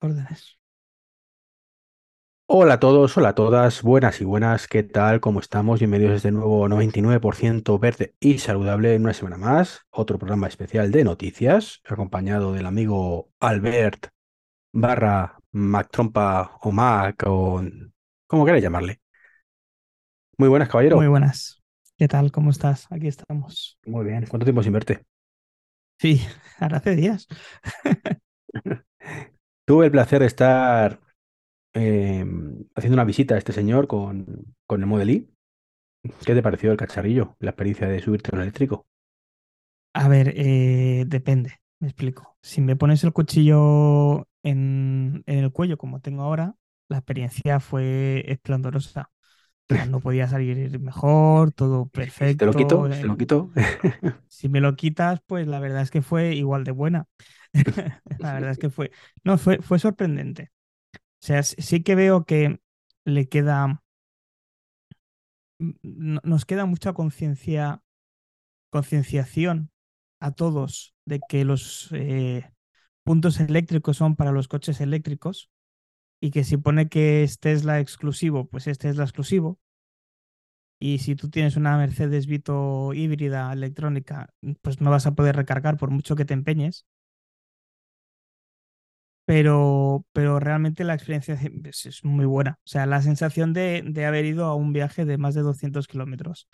órdenes. Hola a todos, hola a todas, buenas y buenas, ¿qué tal? ¿Cómo estamos? Bienvenidos a este nuevo 99% verde y saludable en una semana más, otro programa especial de noticias, acompañado del amigo Albert barra Mac Trompa o Mac o como queráis llamarle. Muy buenas, caballero. Muy buenas. ¿Qué tal? ¿Cómo estás? Aquí estamos. Muy bien. ¿Cuánto tiempo sin verte? Sí, ahora hace días. Tuve el placer de estar eh, haciendo una visita a este señor con, con el Model I. ¿Qué te pareció el cacharrillo, la experiencia de subirte a un eléctrico? A ver, eh, depende, me explico. Si me pones el cuchillo en, en el cuello como tengo ahora, la experiencia fue esplendorosa. No podía salir mejor, todo perfecto. ¿Te lo quito? ¿Te eh, lo quito? Si me lo quitas, pues la verdad es que fue igual de buena. La verdad es que fue, no, fue, fue sorprendente. O sea, sí- que veo que le queda, nos queda mucha conciencia, concienciación a todos de que los eh, puntos eléctricos son para los coches eléctricos y que si pone que es Tesla exclusivo, pues es Tesla exclusivo. Y si tú tienes una Mercedes Vito híbrida electrónica, pues no vas a poder recargar por mucho que te empeñes. Pero, pero realmente la experiencia es, es muy buena. O sea, la sensación de, de haber ido a un viaje de más de 200 kilómetros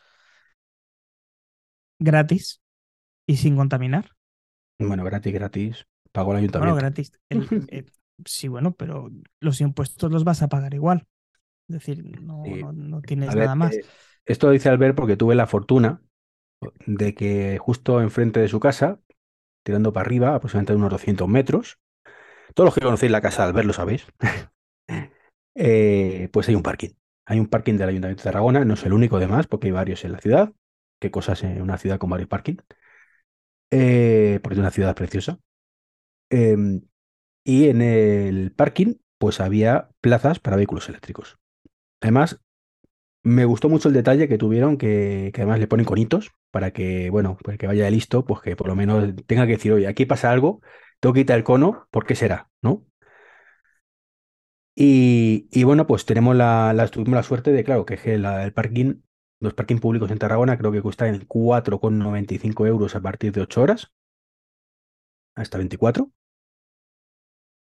gratis y sin contaminar. Bueno, gratis, gratis. Pagó el Bueno, ayuntamiento. gratis. El- eh, sí, bueno, pero los impuestos los vas a pagar igual. Es decir, no, Sí. no, no tienes ver, nada más. eh, esto dice Albert porque tuve la fortuna de que justo enfrente de su casa, tirando para arriba, aproximadamente unos 200 metros, todos los que conocéis la casa de Albert lo sabéis, eh, pues hay un parking. Hay un parking del Ayuntamiento de Tarragona, no es el único además, porque hay varios en la ciudad. Qué cosas en una ciudad con varios parkings. Eh, porque es una ciudad preciosa. Em, y en el parking, pues había plazas para vehículos eléctricos. Además, me gustó mucho el detalle que tuvieron, que, que además le ponen conitos para que, bueno, pues que vaya de listo, pues que por lo menos tenga que decir, oye, aquí pasa algo, quitar el cono, ¿por qué será? ¿No? Y, y bueno, pues tenemos la, tuvimos la suerte de, claro, que el parking, los parking públicos en Tarragona creo que cuestan en 4,95 euros a partir de 8 horas, hasta 24.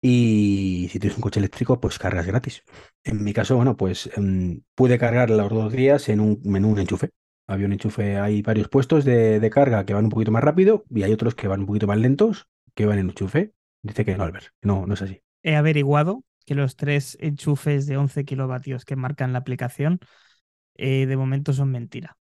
Y si tienes un coche eléctrico, pues cargas gratis. En mi caso, bueno, pues em, pude cargar los dos días en un, en un enchufe. Había un enchufe, hay varios puestos de, de carga que van un poquito más rápido y hay otros que van un poquito más lentos, que van en enchufe. Dice que no, Albert, no, no es así. He averiguado que los tres enchufes de 11 kilovatios que marcan la aplicación eh, de momento son mentira.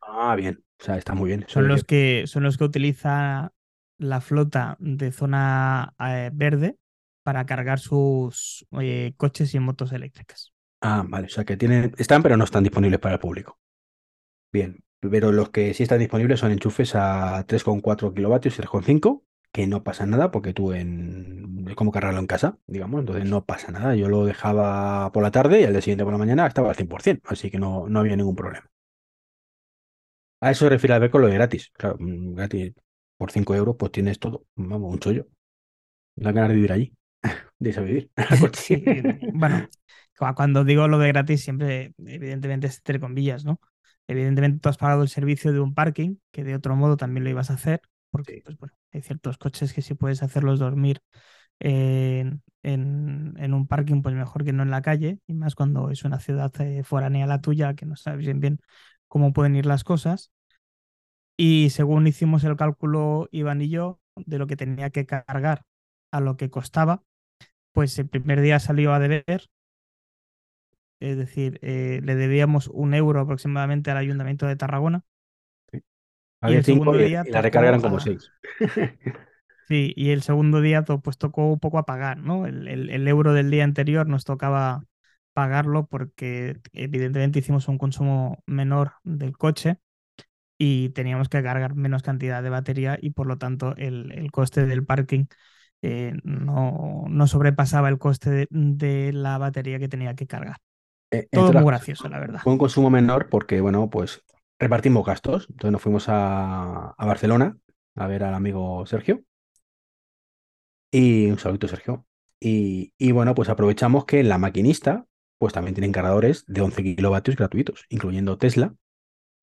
Ah, bien, o sea, está muy bien. Son los que- que, son los que utiliza la flota de zona eh, verde para cargar sus eh, coches y motos eléctricas. Ah, vale, o sea que tienen, están, pero no están disponibles para el público. Bien, pero los que sí están disponibles son enchufes a 3,4 kilovatios y 3,5, que no pasa nada porque tú en... es como cargarlo en casa, digamos, entonces no pasa nada. Yo lo dejaba por la tarde y al día siguiente por la mañana estaba al 100%, así que no, no había ningún problema. A eso se refiere a ver con lo de gratis. Claro, mm, gratis por 5 euros pues tienes todo, vamos, un chollo. Da ganas de vivir allí, de irse a vivir. Sí, bueno, cu- cuando digo lo de gratis, siempre, evidentemente, es entre comillas, ¿no? Evidentemente, tú has pagado el servicio de un parking, que de otro modo también lo ibas a hacer, porque, Sí. pues bueno, hay ciertos coches que si puedes hacerlos dormir en, en- en un parking, pues mejor que no en la calle, y más cuando es una ciudad eh, foránea la tuya, que no sabes bien bien cómo pueden ir las cosas. Y según hicimos el cálculo, Iván y yo, de lo que tenía que cargar a lo que costaba, pues el primer día salió a deber, es decir, eh, le debíamos un euro aproximadamente al Ayuntamiento de Tarragona. Había el 5 segundo y, día y la tocó recarga eran como a- 6. Sí, y el segundo día to- pues tocó un poco a pagar, ¿no? El, el- el euro del día anterior nos tocaba pagarlo porque evidentemente hicimos un consumo menor del coche y teníamos que cargar menos cantidad de batería y por lo tanto el, el coste del parking eh, no, no sobrepasaba el coste de, de la batería que tenía que cargar. Eh, Todo muy gracioso, la verdad. Fue un consumo menor porque, bueno, pues repartimos gastos. Entonces nos fuimos a, Barcelona a ver al amigo Sergio. Y un saludito, Sergio. Y, y bueno, pues aprovechamos que la maquinista, pues también tienen cargadores de 11 kilovatios gratuitos, incluyendo Tesla,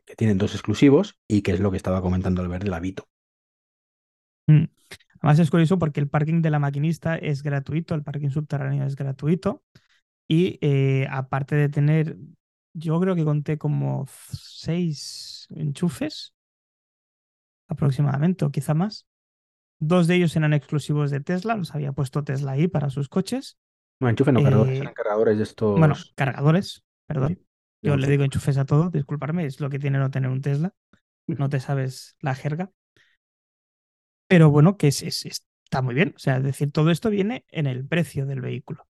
que tienen dos exclusivos y que es lo que estaba comentando al ver de la Vito. Mm. Además es curioso porque el parking de la maquinista es gratuito, el parking subterráneo es gratuito y eh, aparte de tener, yo creo que conté como seis enchufes aproximadamente o quizá más. Dos de ellos eran exclusivos de Tesla, los había puesto Tesla ahí para sus coches. No, enchufes no, cargadores, Eh, eran cargadores de estos. Bueno, cargadores, perdón. Yo le 11. digo enchufes a todo, disculparme, es lo que tiene no tener un Tesla. No te sabes la jerga. Pero bueno, que es, es- está muy bien. O sea, es decir, todo esto viene en el precio del vehículo.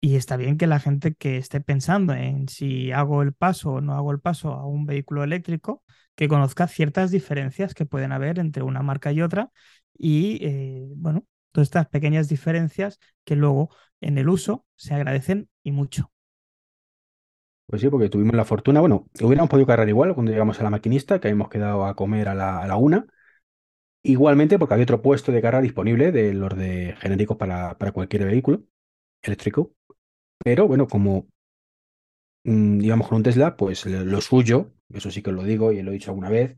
Y está bien que la gente que esté pensando en si hago el paso o no hago el paso a un vehículo eléctrico, que conozca ciertas diferencias que pueden haber entre una marca y otra. Y eh, bueno, todas estas pequeñas diferencias que luego en el uso se agradecen y mucho. Pues sí, porque tuvimos la fortuna. Bueno, hubiéramos podido cargar igual cuando llegamos a la maquinista, que habíamos quedado a comer a la, una. Igualmente, porque había otro puesto de carga disponible de los de genéricos para, para cualquier vehículo eléctrico. Pero bueno, como mm, íbamos con un Tesla, pues lo suyo, eso sí que lo digo y lo he dicho alguna vez,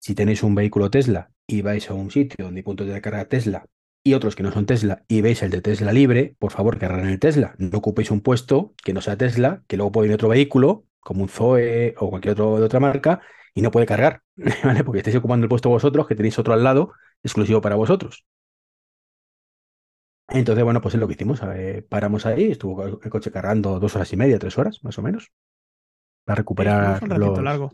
si tenéis un vehículo Tesla y vais a un sitio donde hay puntos de carga Tesla y otros que no son Tesla y veis el de Tesla libre, por favor, cargar en el Tesla. No ocupéis un puesto que no sea Tesla, que luego puede ir otro vehículo, como un Zoe o cualquier otro de otra marca, y no puede cargar, ¿vale? Porque estáis ocupando el puesto vosotros, que tenéis otro al lado, exclusivo para vosotros. Entonces, bueno, pues es lo que hicimos. eh, paramos ahí, estuvo el coche cargando dos horas y media, tres horas, más o menos, para recuperar un los, largo.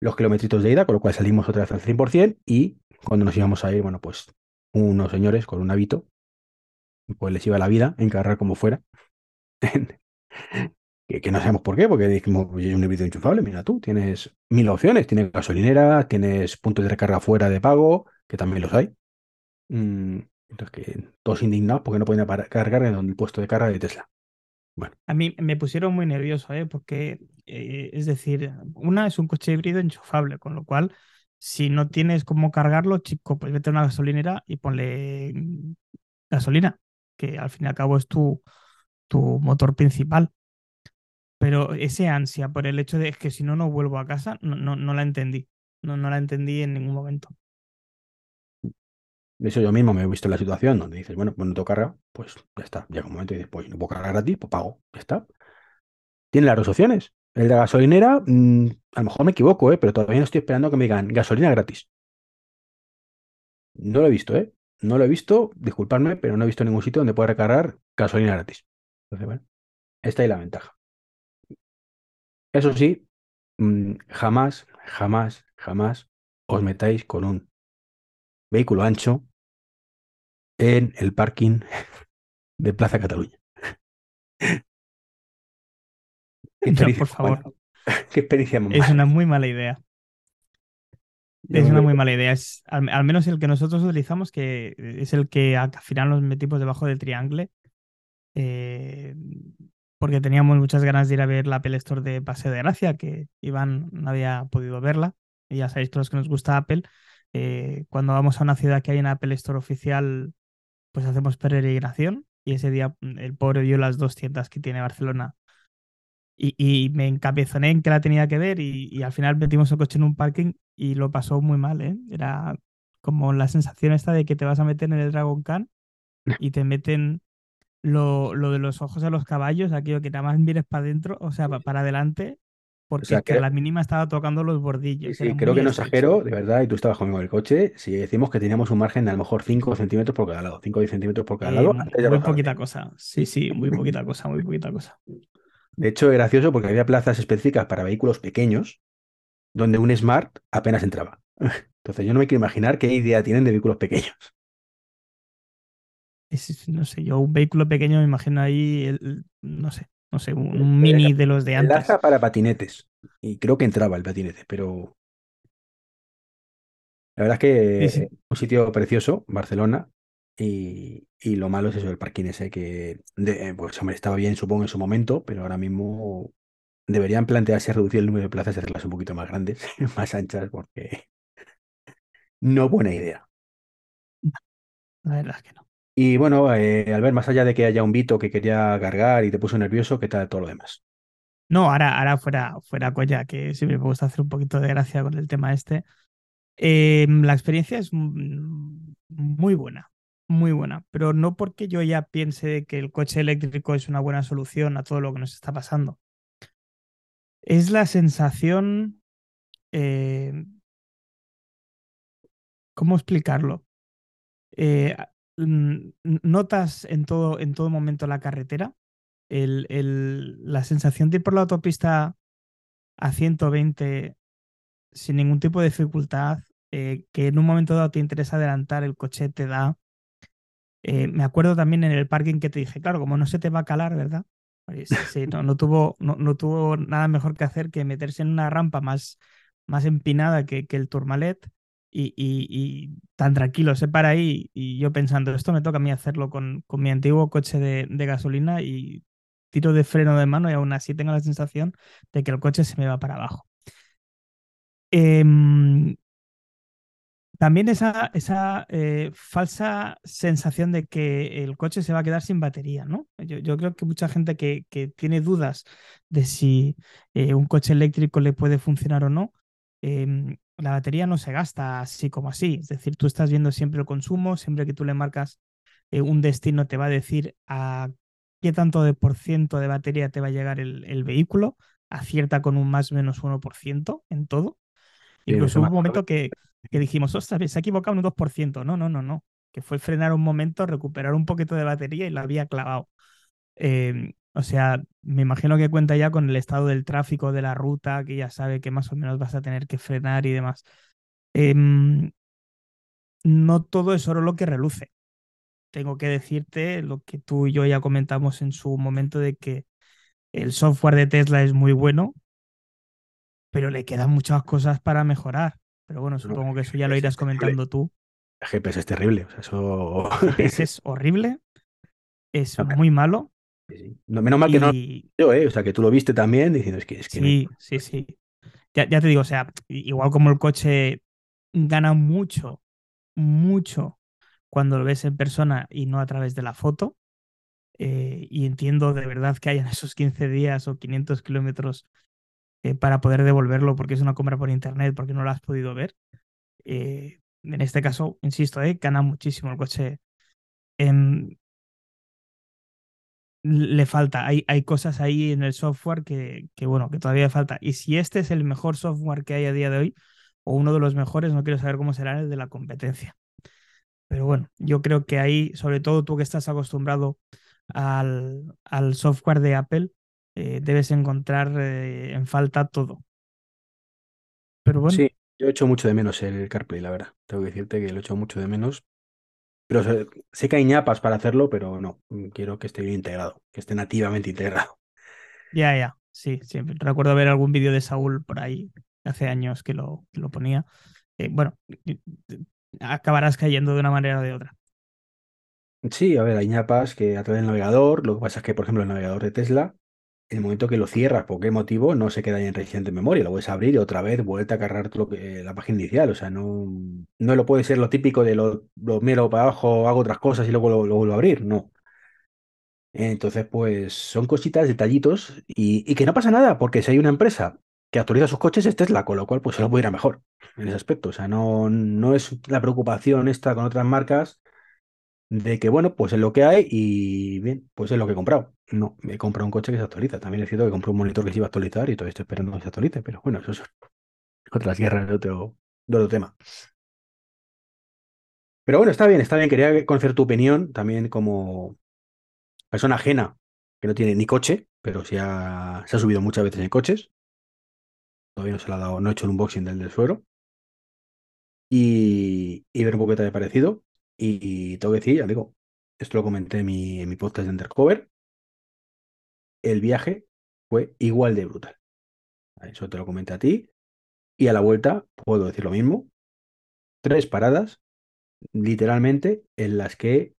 los kilometritos de ida, con lo cual salimos otra vez al 100% y cuando nos íbamos a ir, bueno, pues unos señores con un hábito, pues les iba la vida en cargar como fuera. que, que no sabemos por qué, porque dijimos, oye, un híbrido enchufable, mira tú, tienes mil opciones, tienes gasolinera, tienes puntos de recarga fuera de pago, que también los hay. Mm, entonces, que todos indignados porque no apar- cargar en el puesto de carga de Tesla. A mí me pusieron muy nervioso, ¿eh? porque eh, es decir, una es un coche híbrido enchufable, con lo cual, si no tienes cómo cargarlo, chico, pues vete a una gasolinera y ponle gasolina, que al fin y al cabo es tu, tu motor principal. Pero ese ansia por el hecho de que si no, no vuelvo a casa, no, no, no la entendí. No, no la entendí en ningún momento. De eso yo mismo me he visto en la situación donde dices, bueno, pues no tengo carga, pues ya está. Llega un momento y dices, pues no puedo cargar gratis, pues pago, ya está. Tiene las dos opciones. El de la gasolinera, mm, a lo mejor me equivoco, ¿eh? pero todavía no estoy esperando que me digan gasolina gratis. No lo he visto, ¿eh? No lo he visto, disculpadme, pero no he visto ningún sitio donde pueda recargar gasolina gratis. Entonces, bueno, esta es la ventaja. Eso sí, mm, jamás, jamás, jamás os metáis con un vehículo ancho en el parking de Plaza Cataluña. Qué No, por favor. Qué experiencia más es una muy mala idea. Yo Es una muy mala idea. Es, al, al menos el que nosotros utilizamos, que es el que al final nos metimos debajo del triángulo, eh, porque teníamos muchas ganas de ir a ver la Apple Store de Paseo de Gracia, que Iván no había podido verla. Y ya sabéis que los que nos gusta Apple, eh, cuando vamos a una ciudad que hay una Apple Store oficial, pues hacemos peregrinación. Y ese día mm, el pobre vio las dos tiendas que tiene Barcelona y, y me encabezoné en que la tenía que ver y, y al final metimos el coche en un parking y lo pasó muy mal, ¿eh? Era como la sensación esta de que te vas a meter en el Dragon Khan y te meten lo, lo de los ojos a los caballos, aquello que nada más mires para adentro, o sea, pa- para adelante, porque sea, es que a la mínima estaba tocando los bordillos. sí, creo que no exagero, de verdad, y tú estabas conmigo en el coche, si decimos que teníamos un margen de a lo mejor 5 centímetros por cada lado, 5 o 10 centímetros por cada Eh, lado, muy poquita cosa. Sí, sí, muy poquita cosa, muy poquita cosa. De hecho, es gracioso porque había plazas específicas para vehículos pequeños donde un Smart apenas entraba. Entonces yo no me quiero imaginar qué idea tienen de vehículos pequeños. Es- no sé, yo un vehículo pequeño me imagino ahí, el- no sé, no sé, un, un mini de los de antes. Enlaza para patinetes. Y creo que entraba el patinete, pero la verdad es que Sí, sí. es un sitio precioso, Barcelona, y, y lo malo es eso, el parking ese que, de- pues hombre, estaba bien supongo en su momento, pero ahora mismo deberían plantearse reducir el número de plazas y hacerlas un poquito más grandes, más anchas, porque no buena idea. La verdad es que no. Y bueno, eh, al ver más allá de que haya un Vito que quería cargar y te puso nervioso, ¿qué tal todo lo demás? No, ahora, ahora fuera, fuera coña, que siempre me gusta hacer un poquito de gracia con el tema este. Eh, la experiencia es mm, muy buena, muy buena, pero no porque yo ya piense que el coche eléctrico es una buena solución a todo lo que nos está pasando. Es la sensación, eh, ¿cómo explicarlo? Eh, notas en todo, en todo momento la carretera, la sensación de ir por la autopista a 120 sin ningún tipo de dificultad, eh, que en un momento dado te interesa adelantar, el coche te da. Eh, me acuerdo también en el parking que te dije, claro, como no se te va a calar, ¿verdad? Sí, no, no, tuvo, no, no, tuvo nada mejor que hacer que meterse en una rampa más, más empinada que, que el Tourmalet y, tan tranquilo, se para ahí y yo pensando, esto me toca a mí hacerlo con, con mi antiguo coche de, de gasolina y tiro de freno de mano y aún así tengo la sensación de que el coche se me va para abajo. Eh, también esa, esa eh, falsa sensación de que el coche se va a quedar sin batería, ¿no? Yo, creo que mucha gente que, que, tiene dudas de si eh, un coche eléctrico le puede funcionar o no, eh, la batería no se gasta así como así. Es decir, tú estás viendo siempre el consumo, siempre que tú le marcas eh, un destino te va a decir a qué tanto de por ciento de batería te va a llegar el, el vehículo, acierta con un más o menos 1% en todo. Incluso hubo un momento que, que dijimos, ostras, se ha equivocado un 2%. No, no, no, no. Que fue frenar un momento, recuperar un poquito de batería y la había clavado. Eh, o sea, me imagino que cuenta ya con el estado del tráfico de la ruta, que ya sabe que más o menos vas a tener que frenar y demás. Eh, no todo es oro lo que reluce. Tengo que decirte lo que tú y yo ya comentamos en su momento de que el software de Tesla es muy bueno, pero le quedan muchas cosas para mejorar. Pero bueno, supongo que eso ya lo irás comentando tú. El GPS es terrible. O sea, eso... El GPS es horrible. Es muy malo. Sí. No, menos mal y... que no yo, ¿eh? O sea, que tú lo viste también diciendo, es que... Es que sí, no... sí, sí. Ya, ya te digo, o sea, igual como el coche gana mucho, mucho cuando lo ves en persona y no a través de la foto. Eh, y entiendo de verdad que hayan esos 15 días o 500 kilómetros eh, para poder devolverlo porque es una compra por internet, porque no lo has podido ver. En este caso, insisto, eh, gana muchísimo el coche. En... Le falta, hay, hay cosas ahí en el software que, que, bueno, que todavía falta. Y si este es el mejor software que hay a día de hoy, o uno de los mejores, no quiero saber cómo será el de la competencia. Pero bueno, yo creo que ahí, sobre todo tú que estás acostumbrado al, al software de Apple, eh, debes encontrar eh, en falta todo. Pero bueno. Sí, yo he hecho mucho de menos el CarPlay, la verdad. Tengo que decirte que lo he hecho mucho de menos. Pero sé, sé que hay ñapas para hacerlo, pero no. Quiero que esté bien integrado, que esté nativamente integrado. Ya, ya. Sí, sí. Recuerdo ver algún vídeo de Saúl por ahí hace años que lo, que lo ponía. Eh, bueno, acabarás cayendo de una manera o de otra. Sí, a ver, hay ñapas que a través del navegador, lo que pasa es que, por ejemplo, el navegador de Tesla, el momento que lo cierras, por qué motivo, no se queda en reciente memoria, lo puedes abrir y otra vez vuelta a cargar lo que, la página inicial, o sea, no, no lo puede ser lo típico de lo, lo miro para abajo, hago otras cosas y luego lo, vuelvo a abrir, no. Entonces, pues son cositas, detallitos y, y, que no pasa nada, porque si hay una empresa que actualiza sus coches es Tesla, con lo cual pues se lo puede ir a mejor en ese aspecto, o sea, no, no es la preocupación esta con otras marcas de que, bueno, pues es lo que hay y bien, pues es lo que he comprado. No, he comprado un coche que se actualiza. También es cierto que compré un monitor que se iba a actualizar y todavía estoy esperando que se actualice, pero bueno, eso es otras guerras de otro, otro tema. Pero bueno, está bien, está bien. Quería conocer tu opinión también como persona ajena que no tiene ni coche, pero se ha, se ha subido muchas veces en coches. Todavía no se le ha dado, no he hecho el unboxing del del suero. Y, y ver un poco qué te ha parecido. Y, tengo que decir, ya digo, esto lo comenté en mi, en mi podcast de Undercover, el viaje fue igual de brutal. Eso te lo comenté a ti. Y a la vuelta puedo decir lo mismo. Tres paradas, literalmente, en las que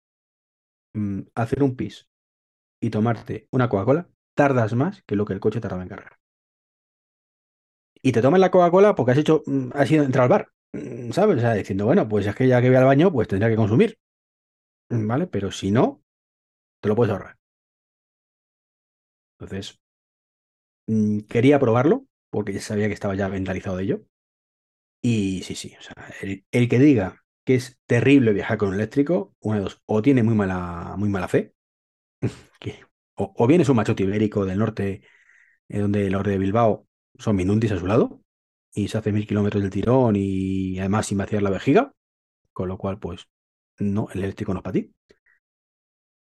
mmm, hacer un pis y tomarte una Coca-Cola tardas más que lo que el coche tardaba en cargar. Y te tomas la Coca-Cola porque has hecho, mm, has ido a entrar al bar. ¿Sabes? O sea, diciendo, bueno, pues es que ya que voy al baño, pues tendría que consumir. ¿vale? Pero si no, te lo puedes ahorrar. Entonces, mm, quería probarlo porque ya sabía que estaba ya mentalizado de ello. Y sí, sí, o sea, el, el que diga que es terrible viajar con un eléctrico, una de dos, o tiene muy mala, muy mala fe, o, o bien es un machote ibérico del norte, eh, donde los de Bilbao son minundis a su lado, y se hace mil kilómetros del tirón y además sin vaciar la vejiga, con lo cual, pues, no, el eléctrico no es para ti.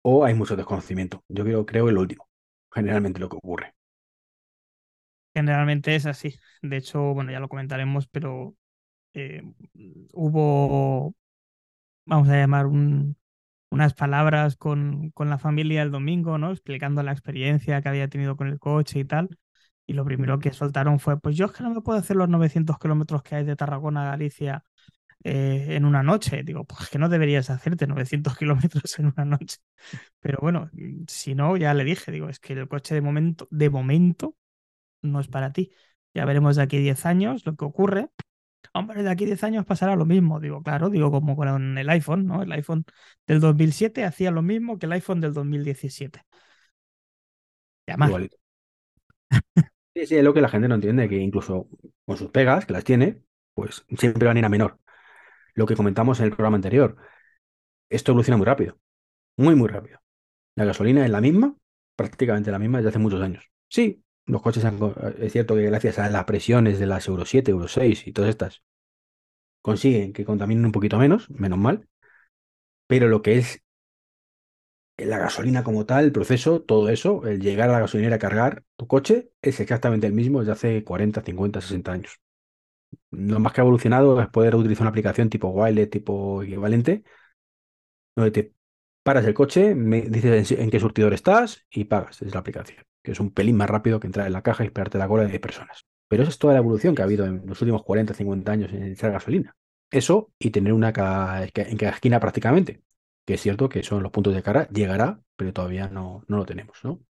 O hay mucho desconocimiento. Yo creo, creo lo último, generalmente lo que ocurre. Generalmente es así. De hecho, bueno, ya lo comentaremos, pero eh, hubo, vamos a llamar, un, unas palabras con, con, la familia el domingo, ¿no? Explicando la experiencia que había tenido con el coche y tal. Y lo primero que soltaron fue, pues yo es que no me puedo hacer los 900 kilómetros que hay de Tarragona a Galicia eh, en una noche. Digo, pues que no deberías hacerte 900 kilómetros en una noche. Pero bueno, si no, ya le dije, digo, es que el coche de momento, de momento, no es para ti. Ya veremos de aquí 10 años lo que ocurre. Hombre, de aquí 10 años pasará lo mismo. Digo, claro, digo como con el iPhone, ¿no? El iPhone del 2007 hacía lo mismo que el iPhone del 2017. Ya más. Igualito. Sí, es lo que la gente no entiende, que incluso con sus pegas, que las tiene, pues siempre van a ir a menor. Lo que comentamos en el programa anterior, esto evoluciona muy rápido, muy, muy rápido. La gasolina es la misma, prácticamente la misma desde hace muchos años. Sí, los coches han, es cierto que gracias a las presiones de las Euro 7, Euro 6 y todas estas, consiguen que contaminen un poquito menos, menos mal, pero lo que es la gasolina como tal, el proceso, todo eso, el llegar a la gasolinera a cargar tu coche es exactamente el mismo desde hace 40, 50, 60 años. Lo más que ha evolucionado es poder utilizar una aplicación tipo Wiley, tipo equivalente, donde te paras el coche, me dices en, qué surtidor estás y pagas desde la aplicación, que es un pelín más rápido que entrar en la caja y esperarte la cola de personas. Pero esa es toda la evolución que ha habido en los últimos 40, 50 años en echar gasolina. Eso y tener una en cada esquina prácticamente que es cierto que son los puntos de cara, llegará, pero todavía no, no lo tenemos, ¿no?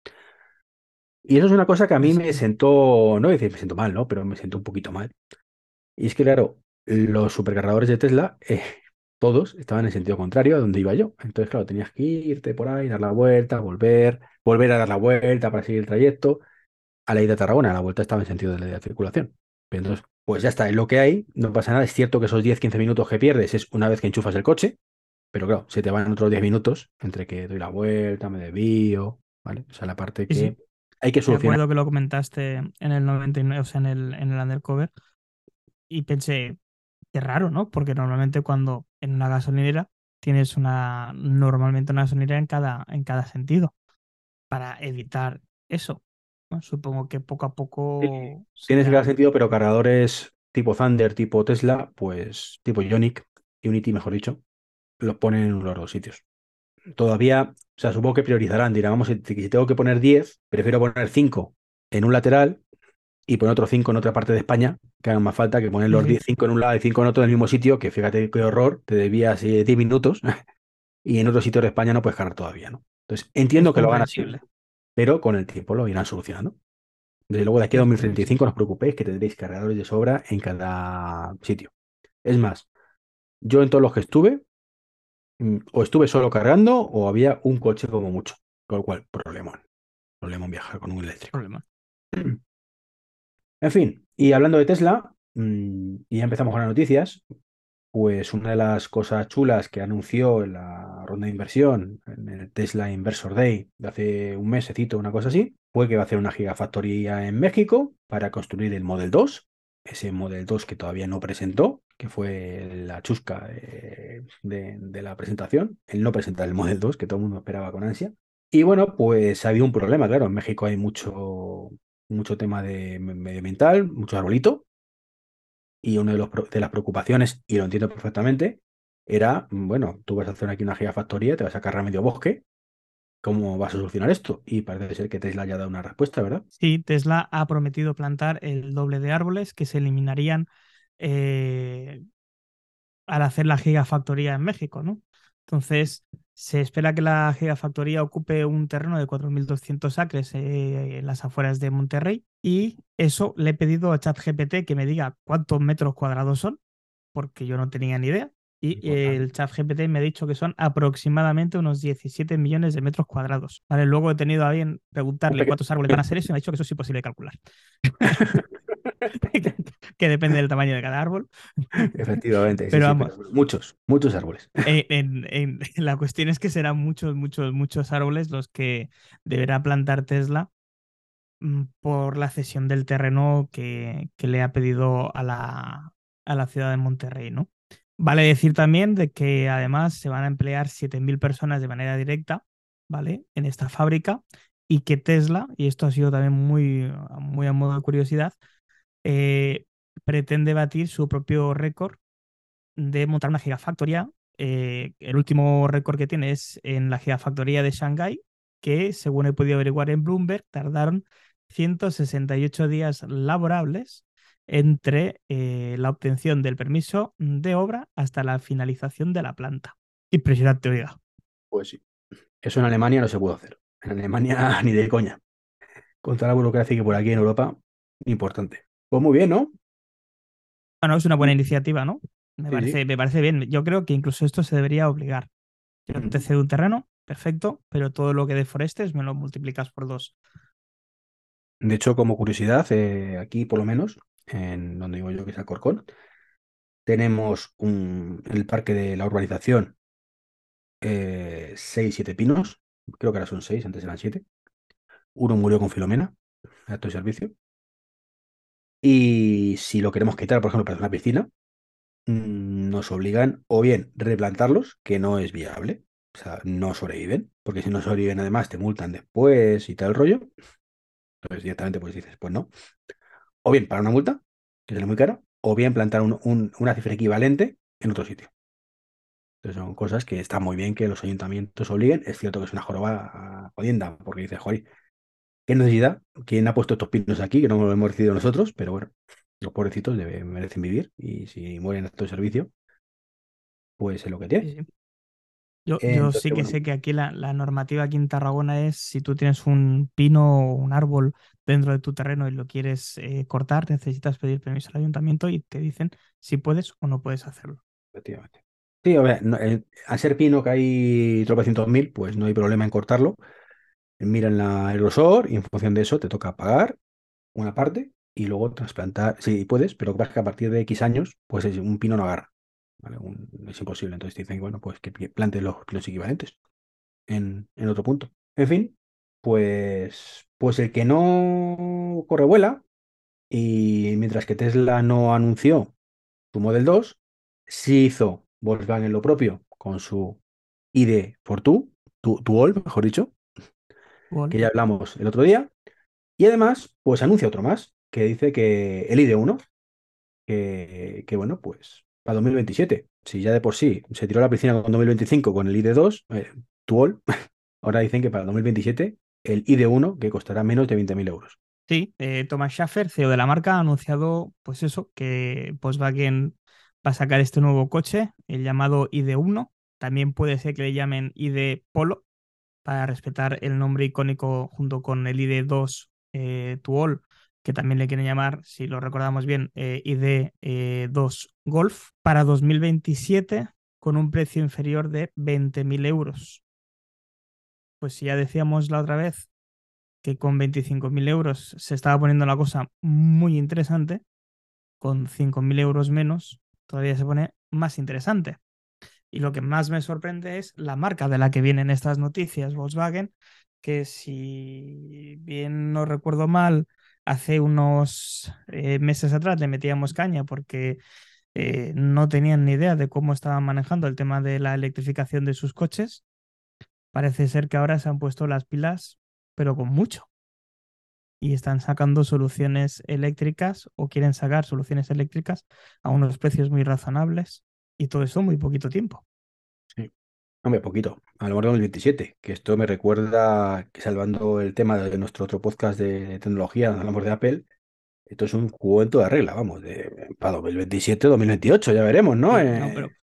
Y eso es una cosa que a mí me sentó, no decir me siento mal, ¿no? Pero me siento un poquito mal. Y es que, claro, los supercargadores de Tesla, eh, todos estaban en sentido contrario a donde iba yo. Entonces, claro, tenías que irte por ahí, dar la vuelta, volver, volver a dar la vuelta para seguir el trayecto. A la ida a Tarragona, la vuelta estaba en sentido de la circulación. Pero entonces, pues ya está, es lo que hay, no pasa nada. Es cierto que esos 10-15 minutos que pierdes es una vez que enchufas el coche, pero claro, se te van otros 10 minutos entre que doy la vuelta, me desvío, ¿vale? O sea, la parte que sí. hay que solucionar. Recuerdo que lo comentaste en el 99, o sea, en el, en el undercover, y pensé, qué raro, ¿no? Porque normalmente cuando en una gasolinera tienes una, normalmente una gasolinera en cada, en cada sentido, para evitar eso. Supongo que poco a poco... Sí, tienes en cada sentido, pero cargadores tipo Thunder, tipo Tesla, pues tipo Ionic, Unity mejor dicho, los ponen en los dos sitios. Todavía, o sea, supongo que priorizarán, dirán, vamos, si tengo que poner 10, prefiero poner 5 en un lateral y poner otros 5 en otra parte de España, que hagan más falta que poner los 10, 5 en un lado y 5 en otro en el mismo sitio, que fíjate qué horror, te debías 10 minutos y en otro sitio de España no puedes cargar todavía, ¿no? Entonces, entiendo que lo van a hacer, pero con el tiempo lo irán solucionando. Desde luego, de aquí a 2035 no os preocupéis que tendréis cargadores de sobra en cada sitio. Es más, yo en todos los que estuve, o estuve solo cargando o había un coche como mucho. Con lo cual, problema. Problema en viajar con un eléctrico. Problema. En fin, y hablando de Tesla, mm, y ya empezamos con las noticias, pues una de las cosas chulas que anunció en la ronda de inversión, en el Tesla Inversor Day de hace un mesecito, una cosa así, fue que va a hacer una gigafactoría en México para construir el Model 2, ese Model 2 que todavía no presentó, que fue la chusca de, la presentación, el no presentar el Model 2, que todo el mundo esperaba con ansia. Y bueno, pues ha habido un problema, claro, en México hay mucho, mucho tema de medioambiental, mucho arbolito, y una de, los, de las preocupaciones, y lo entiendo perfectamente, era, bueno, tú vas a hacer aquí una gigafactoría, te vas a cargar medio bosque, ¿Cómo vas a solucionar esto? Y parece ser que Tesla ya ha dado una respuesta, ¿verdad? Sí, Tesla ha prometido plantar el doble de árboles que se eliminarían eh, al hacer la gigafactoría en México, ¿no? Entonces, se espera que la gigafactoría ocupe un terreno de 4.200 acres eh, en las afueras de Monterrey y eso le he pedido a ChatGPT que me diga cuántos metros cuadrados son, porque yo no tenía ni idea. Y el chat GPT me ha dicho que son aproximadamente unos 17 millones de metros cuadrados. Vale, luego he tenido a bien preguntarle cuántos árboles van a ser eso y me ha dicho que eso es imposible de calcular. que depende del tamaño de cada árbol. Efectivamente, sí, Pero sí, vamos. muchos, muchos árboles. En- en- la cuestión es que serán muchos, muchos, muchos árboles los que deberá plantar Tesla mm, por la cesión del terreno que, que le ha pedido a la, a la ciudad de Monterrey, ¿no? Vale decir también de que además se van a emplear 7.000 personas de manera directa, ¿vale? En esta fábrica y que Tesla, y esto ha sido también muy, muy a modo de curiosidad, eh, pretende batir su propio récord de montar una gigafactoría. Eh, el último récord que tiene es en la gigafactoría de Shanghái, que según he podido averiguar en Bloomberg, tardaron 168 días laborables entre eh, la obtención del permiso de obra hasta la finalización de la planta. Impresionante, oiga. Pues sí. Eso en Alemania no se puede hacer. En Alemania ni de coña. Con toda la burocracia que por aquí en Europa, importante. Pues muy bien, ¿no? Bueno, es una buena iniciativa, ¿no? Me, Sí, parece, me parece bien. Yo creo que incluso esto se debería obligar. Yo te cedo un terreno, perfecto, pero todo lo que deforestes me lo multiplicas por dos. De hecho, como curiosidad, eh, aquí por lo menos, en donde digo yo que es Alcorcón, tenemos un, en el parque de la urbanización eh, seis, siete pinos. Creo que ahora son seis, antes eran siete. Uno murió con Filomena, acto de servicio. Y si lo queremos quitar, por ejemplo, para una piscina, mm, nos obligan o bien replantarlos, que no es viable, o sea, no sobreviven, porque si no sobreviven además te multan después y tal rollo. Entonces directamente pues dices, pues no. O bien para una multa, que sale muy cara, o bien plantar un- un- una cifra equivalente en otro sitio. Entonces son cosas que está muy bien que los ayuntamientos obliguen. Es cierto que es una joroba jodienda, porque dices, joder, ¿qué necesidad? ¿Quién ha puesto estos pinos aquí? Que no lo hemos decidido nosotros, pero bueno, los pobrecitos debe- merecen vivir y si mueren en este servicio, pues es lo que Sí, tiene. sí. Yo, Eh, yo entonces, sí que bueno. sé que aquí la, la normativa aquí en Tarragona es si tú tienes un pino o un árbol dentro de tu terreno y lo quieres eh, cortar, necesitas pedir permiso al ayuntamiento y te dicen si puedes o no puedes hacerlo. Efectivamente. Sí, a ver, no, eh, al ser pino que hay tropecientos mil, pues no hay problema en cortarlo. Miran la, el grosor y en función de eso te toca pagar una parte y luego trasplantar. Sí, puedes, pero pasa que a partir de X años, pues es- un pino no agarra. es imposible. Entonces te dicen, bueno, pues que plantes los pinos equivalentes en, en otro punto. En fin, pues, pues el que no corre vuela y mientras que Tesla no anunció su Model 2, sí hizo Volkswagen lo propio con su ID for Two, tu, Tuol, mejor dicho, Que ya hablamos el otro día. Y además, pues anuncia otro más, que dice que el ID1, que, que bueno, pues para 2027. Si ya de por sí se tiró a la piscina con 2025 con el ID2, eh, Tuol, ahora dicen que para 2027 el ID1, que costará menos de 20.000 euros. Sí, eh, Thomas Schaffer, CEO de la marca, ha anunciado, pues eso, que Volkswagen va a sacar este nuevo coche, el llamado ID1. También puede ser que le llamen ID Polo, para respetar el nombre icónico junto con el ID2 eh, que también le quieren llamar, si lo recordamos bien, eh, ID2 Golf, para 2027 con un precio inferior de 20.000 euros. Pues si ya decíamos la otra vez que con 25.000 euros se estaba poniendo la cosa muy interesante, con 5.000 euros menos todavía se pone más interesante. Y lo que más me sorprende es la marca de la que vienen estas noticias, Volkswagen, que si bien no recuerdo mal, hace unos eh, meses atrás le metíamos caña porque eh, no tenían ni idea de cómo estaban manejando el tema de la electrificación de sus coches. Parece ser que ahora se han puesto las pilas, pero con mucho. Y están sacando soluciones eléctricas o quieren sacar soluciones eléctricas a unos precios muy razonables. Y todo eso muy poquito tiempo. Hombre, poquito, a lo mejor 2027, que esto me recuerda que salvando el tema de nuestro otro podcast de tecnología, donde hablamos de Apple, esto es un cuento de regla, vamos, de, para 2027, 2028, ya veremos, ¿no? Sí, Eh, no, pero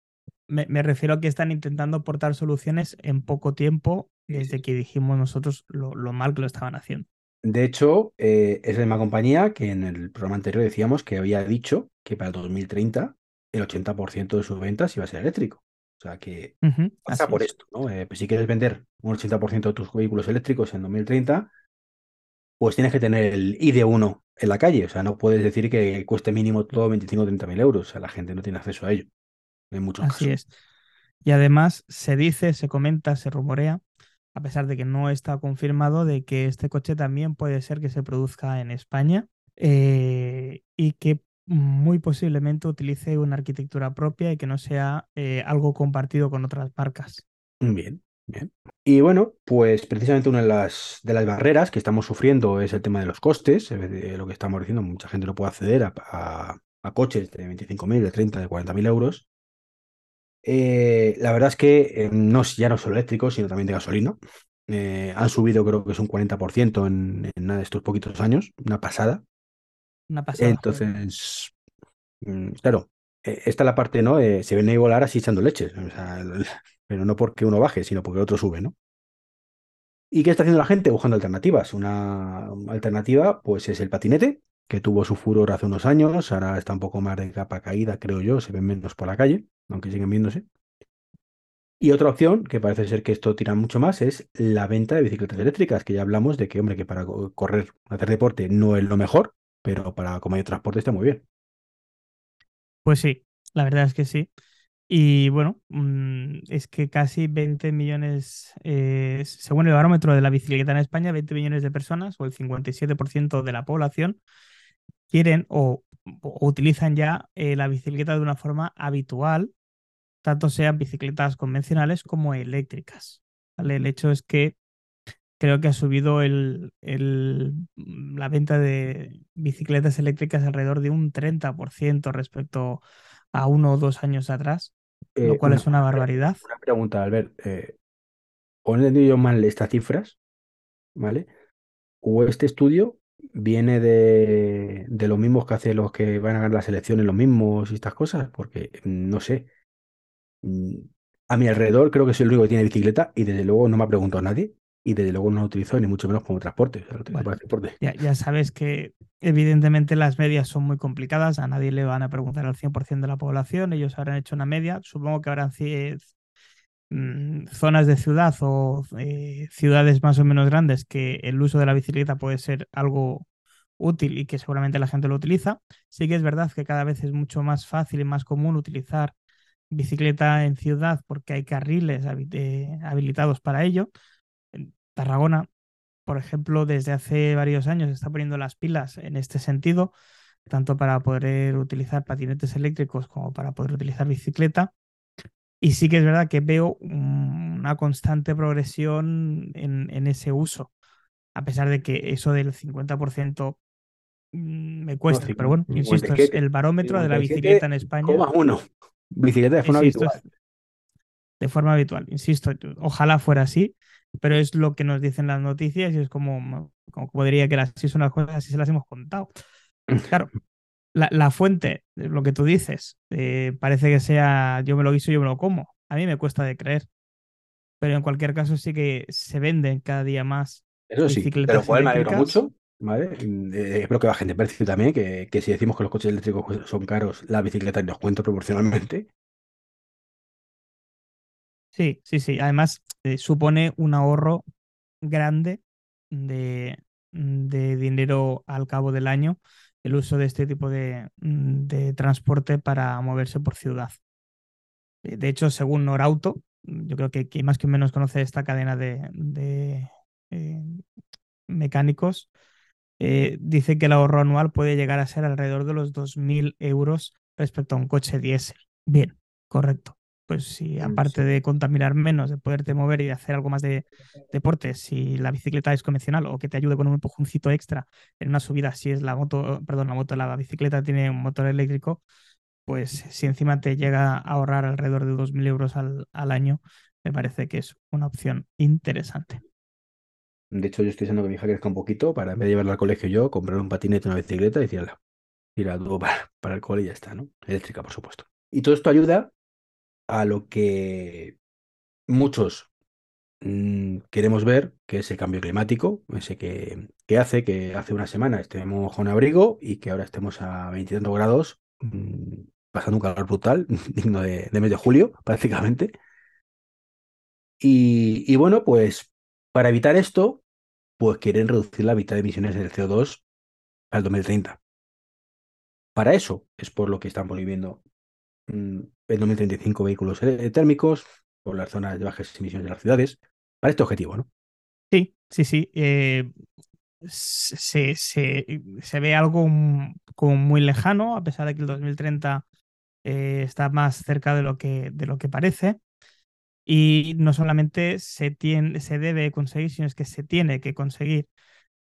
me, me refiero a que están intentando aportar soluciones en poco tiempo Sí, desde sí. que dijimos nosotros lo, lo mal que lo estaban haciendo. De hecho, eh, es la misma compañía que en el programa anterior decíamos que había dicho que para el 2030 el 80% de sus ventas iba a ser eléctrico. O sea que pasa por es. esto, ¿no? Eh, pues si quieres vender un 80% de tus vehículos eléctricos en 2030, pues tienes que tener el ID1 en la calle. O sea, no puedes decir que cueste mínimo todo 25 o 30 mil euros. O sea, la gente no tiene acceso a ello en muchos Así casos. es. Y además se dice, se comenta, se rumorea, a pesar de que no está confirmado, de que este coche también puede ser que se produzca en España eh, y que muy posiblemente utilice una arquitectura propia y que no sea eh, algo compartido con otras marcas. Bien, bien. Y bueno, pues precisamente una de las, barreras que estamos sufriendo es el tema de los costes. Lo que estamos diciendo, mucha gente no puede acceder a, coches de 25.000, de 30, de 40.000 euros. Eh, la verdad es que eh, no, ya no solo eléctricos, sino también de gasolina. Han subido creo que es un 40% en, en estos poquitos años, una pasada. Una pasada. Entonces, mm, claro, eh, esta es la parte, ¿no? Eh, se viene a volar así echando leches, pero no porque uno baje, sino porque el otro sube, ¿no? ¿Y qué está haciendo la gente? Buscando alternativas. Una alternativa, pues, es el patinete, que tuvo su furor hace unos años, ahora está un poco más de capa caída, creo yo, se ven menos por la calle, aunque siguen viéndose. Y otra opción, que parece ser que esto tira mucho más, es la venta de bicicletas eléctricas, que ya hablamos de que, hombre, que para co- correr, hacer deporte no es lo mejor, pero para como de transporte está muy bien. Pues sí, la verdad es que sí. Y bueno, mm, es que casi 20 millones, eh, según el barómetro de la bicicleta en España, 20 millones de personas o el 57% de la población quieren o, o utilizan ya eh, la bicicleta de una forma habitual, tanto sean bicicletas convencionales como eléctricas. ¿vale? El hecho es que creo que ha subido el, el- la venta de bicicletas eléctricas alrededor de un 30% respecto a uno o dos años atrás, lo Eh, cual es una barbaridad. una pregunta, Albert. Eh, ¿o he entendido yo mal estas cifras? ¿Vale? ¿O este estudio viene de, de los mismos que hacen los que van a ganar las elecciones, los mismos y estas cosas? Porque mm, no sé. Mm, A mi alrededor creo que soy el único que tiene bicicleta y desde luego no me ha preguntado nadie y desde luego no lo utilizo ni mucho menos como transporte. O sea, lo utilizo Bueno, para transporte. ya, ya sabes que evidentemente las medias son muy complicadas, a nadie le van a preguntar al 100% de la población, ellos habrán hecho una media, supongo que habrán mm, zonas de ciudad o eh, ciudades más o menos grandes que el uso de la bicicleta puede ser algo útil y que seguramente la gente lo utiliza. Sí que es verdad que cada vez es mucho más fácil y más común utilizar bicicleta en ciudad porque hay carriles eh, habilitados para ello. Tarragona, por ejemplo, desde hace varios años está poniendo las pilas en este sentido, tanto para poder utilizar patinetes eléctricos como para poder utilizar bicicleta. Y sí que es verdad que veo un- una constante progresión en, en ese uso, a pesar de que eso del 50% mm, me No, cuesta. Pero bueno, insisto, es 57, el barómetro de la bicicleta en España. 57,1. Bicicleta de forma habitual. de forma habitual. Insisto, ojalá fuera así, pero es lo que nos dicen las noticias y es como, como, como diría que las- así son las cosas, así se las hemos contado. Claro, la, la fuente, lo que tú dices, eh, parece que sea yo me lo guiso, yo me lo como. A mí me cuesta de creer, pero en cualquier caso sí que se venden cada día más Eso sí, bicicletas cual me alegro mucho, ¿vale? Eh, espero que bajen de precio también, que, que si decimos que los coches eléctricos son caros, la bicicleta nos cuenta proporcionalmente. Sí, sí, sí. Además, eh, supone un ahorro grande de, de dinero al cabo del año el uso de este tipo de, mm, de transporte para moverse por ciudad. Eh, De hecho, según Norauto, mm, yo creo que quien más que menos conoce esta cadena de, de, eh, mecánicos, dice que el ahorro anual puede llegar a ser alrededor de los 2.000 euros respecto a un coche diésel. Bien, correcto. Pues si Mm, aparte de contaminar menos, de poderte mover y de hacer algo más de deporte, si la bicicleta es convencional o que te ayude con un empujoncito extra en una subida, si es la moto, perdón, la moto, la bicicleta tiene un motor eléctrico, pues si encima te llega a ahorrar alrededor de 2.000 euros al, al año, me parece que es una opción interesante. De hecho, yo estoy deseando que mi hija crezca un poquito para en vez de llevarla al colegio yo, comprar un patinete, una bicicleta y decirle, tira tú para, para el cole y ya está, ¿no? Eléctrica, por supuesto. Y todo esto ayuda a lo que muchos mm, queremos ver, que es el cambio climático, ese que, hace que hace una semana estemos con abrigo y que ahora estemos a 20 grados mm, pasando un calor brutal, digno de, mes de julio, prácticamente. Y, y, bueno, pues para evitar esto, pues quieren reducir la mitad de emisiones del CO2 al 2030. Para eso es por lo que están prohibiendo en 2035 vehículos eh, térmicos por las zonas de bajas emisiones de las ciudades, para este objetivo, ¿no? Sí, sí, sí. Eh, se, se, se, ve algo como muy lejano, a pesar de que el 2030 eh, está más cerca de lo que, de lo que parece. Y no solamente se, tiene, se debe conseguir, sino es que se tiene que conseguir.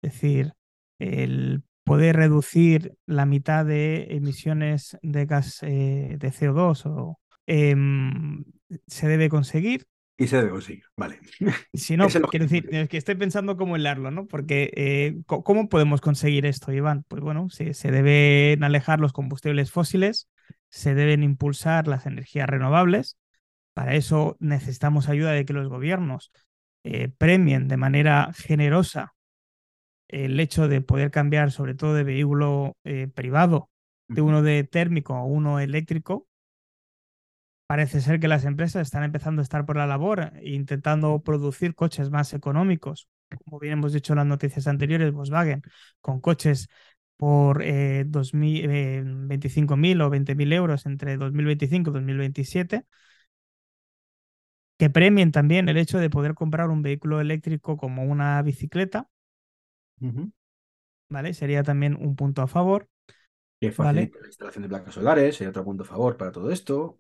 Es decir, el poder reducir la mitad de emisiones de gas eh, de CO2 o, eh, se debe conseguir. Y se debe conseguir, vale. Si no, quiero decir, es que estoy pensando cómo hilarlo, ¿no? Porque, eh, ¿cómo podemos conseguir esto, Iván? Pues bueno, se, se deben alejar los combustibles fósiles, se deben impulsar las energías renovables. Para eso necesitamos ayuda de que los gobiernos eh, premien de manera generosa el hecho de poder cambiar, sobre todo de vehículo eh, privado, de uno de térmico a uno eléctrico, parece ser que las empresas están empezando a estar por la labor, intentando producir coches más económicos. Como bien hemos dicho en las noticias anteriores, Volkswagen, con coches por eh, 2000, eh, 25.000 o 20.000 euros entre 2025 y 2027, que premien también el hecho de poder comprar un vehículo eléctrico como una bicicleta. Uh -huh. ¿Vale? Sería también un punto a favor. Que facilita ¿vale? la instalación de placas solares, sería otro punto a favor para todo esto.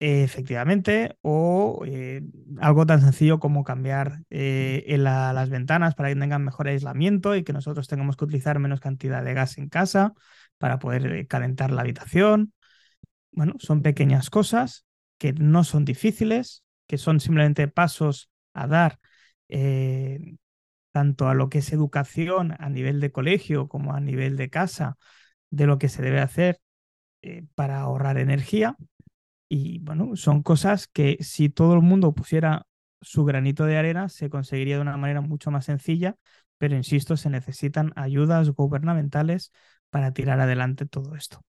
Efectivamente, o eh, algo tan sencillo como cambiar eh, la, las ventanas para que tengan mejor aislamiento y que nosotros tengamos que utilizar menos cantidad de gas en casa para poder eh, calentar la habitación. Bueno, son pequeñas cosas que no son difíciles, que son simplemente pasos a dar tanto a lo que es educación a nivel de colegio como a nivel de casa, de lo que se debe hacer para ahorrar energía y bueno, son cosas que si todo el mundo pusiera su granito de arena, se conseguiría de una manera mucho más sencilla, pero insisto, se necesitan ayudas gubernamentales para tirar adelante todo esto.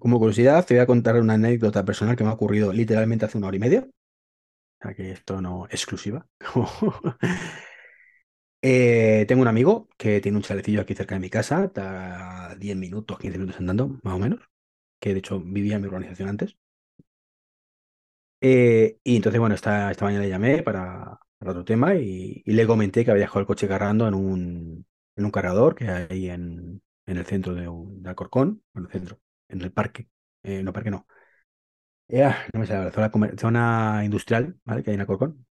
Como curiosidad, te voy a contar una anécdota personal que me ha ocurrido literalmente hace una hora y media. O sea que esto no exclusiva. eh, tengo un amigo que tiene un chalecillo aquí cerca de mi casa, está 10 minutos, 15 minutos andando, más o menos, que de hecho vivía en mi organización antes. Eh, y entonces, bueno, esta, esta mañana le llamé para, otro tema y, le comenté que había dejado el coche cargando en un, en un cargador que hay en, en el centro de, de Alcorcón, bueno, centro, en el parque, eh, no, parque no. Eh, no me sale la zona, zona, industrial, ¿vale? Que hay en Alcorcón,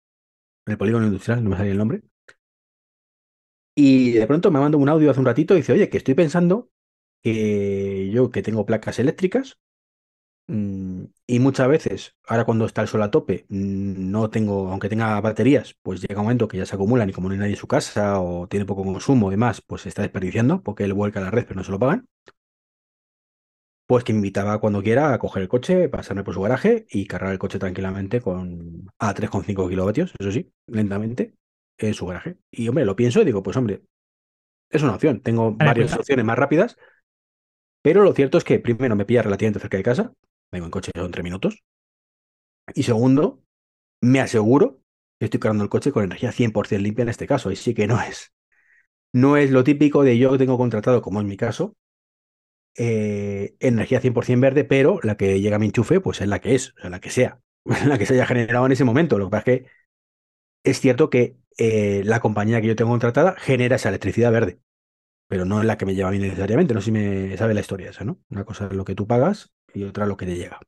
en el polígono industrial, no me sale el nombre. Y de pronto me mandó un audio hace un ratito y dice, oye, que estoy pensando que yo que tengo placas eléctricas, y muchas veces, ahora cuando está el sol a tope, no tengo, aunque tenga baterías, pues llega un momento que ya se acumulan y como no hay nadie en su casa o tiene poco consumo y demás, pues se está desperdiciando porque él vuelca a la red pero no se lo pagan. Pues que me invitaba cuando quiera a coger el coche, pasarme por su garaje y cargar el coche tranquilamente con a 3,5 kilovatios, eso sí, lentamente, en su garaje. Y hombre, lo pienso y digo, pues hombre, es una opción. Tengo vale, varias pues, opciones más rápidas, pero lo cierto es que primero me pilla relativamente cerca de casa, vengo en coche son tres minutos. Y segundo, me aseguro que estoy cargando el coche con energía 100% limpia en este caso. Y sí que no es. No es lo típico de yo que tengo contratado, como en mi caso, eh, energía 100% verde, pero la que llega a mi enchufe, pues es la que es, o sea, la que sea, la que se haya generado en ese momento. Lo que pasa es que es cierto que eh, la compañía que yo tengo contratada genera esa electricidad verde, pero no es la que me lleva a mí necesariamente. No sé si me sabe la historia esa, ¿no? Una cosa es lo que tú pagas y otra lo que te llega.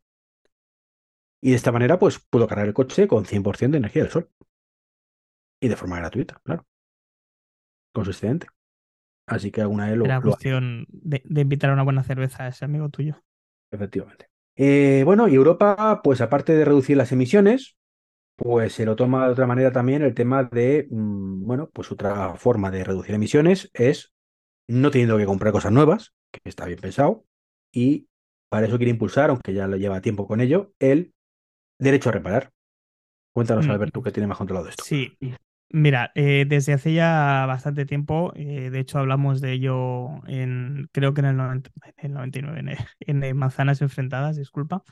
Y de esta manera, pues puedo cargar el coche con 100% de energía del sol. Y de forma gratuita, claro. Consistente. Así que alguna vez lo. Era cuestión de, de, invitar a una buena cerveza a ese amigo tuyo. Efectivamente. Eh, bueno, y Europa, pues aparte de reducir las emisiones, pues se lo toma de otra manera también el tema de, mmm, bueno, pues otra forma de reducir emisiones es no teniendo que comprar cosas nuevas, que está bien pensado, y para eso quiere impulsar, aunque ya lo lleva tiempo con ello, el derecho a reparar. Cuéntanos, mm. Albert, tú que tienes más controlado esto. Sí, Mira, eh, desde hace ya bastante tiempo, eh, de hecho hablamos de ello en, creo que en el, 90 en el 99, en, en, en Manzanas Enfrentadas, disculpa,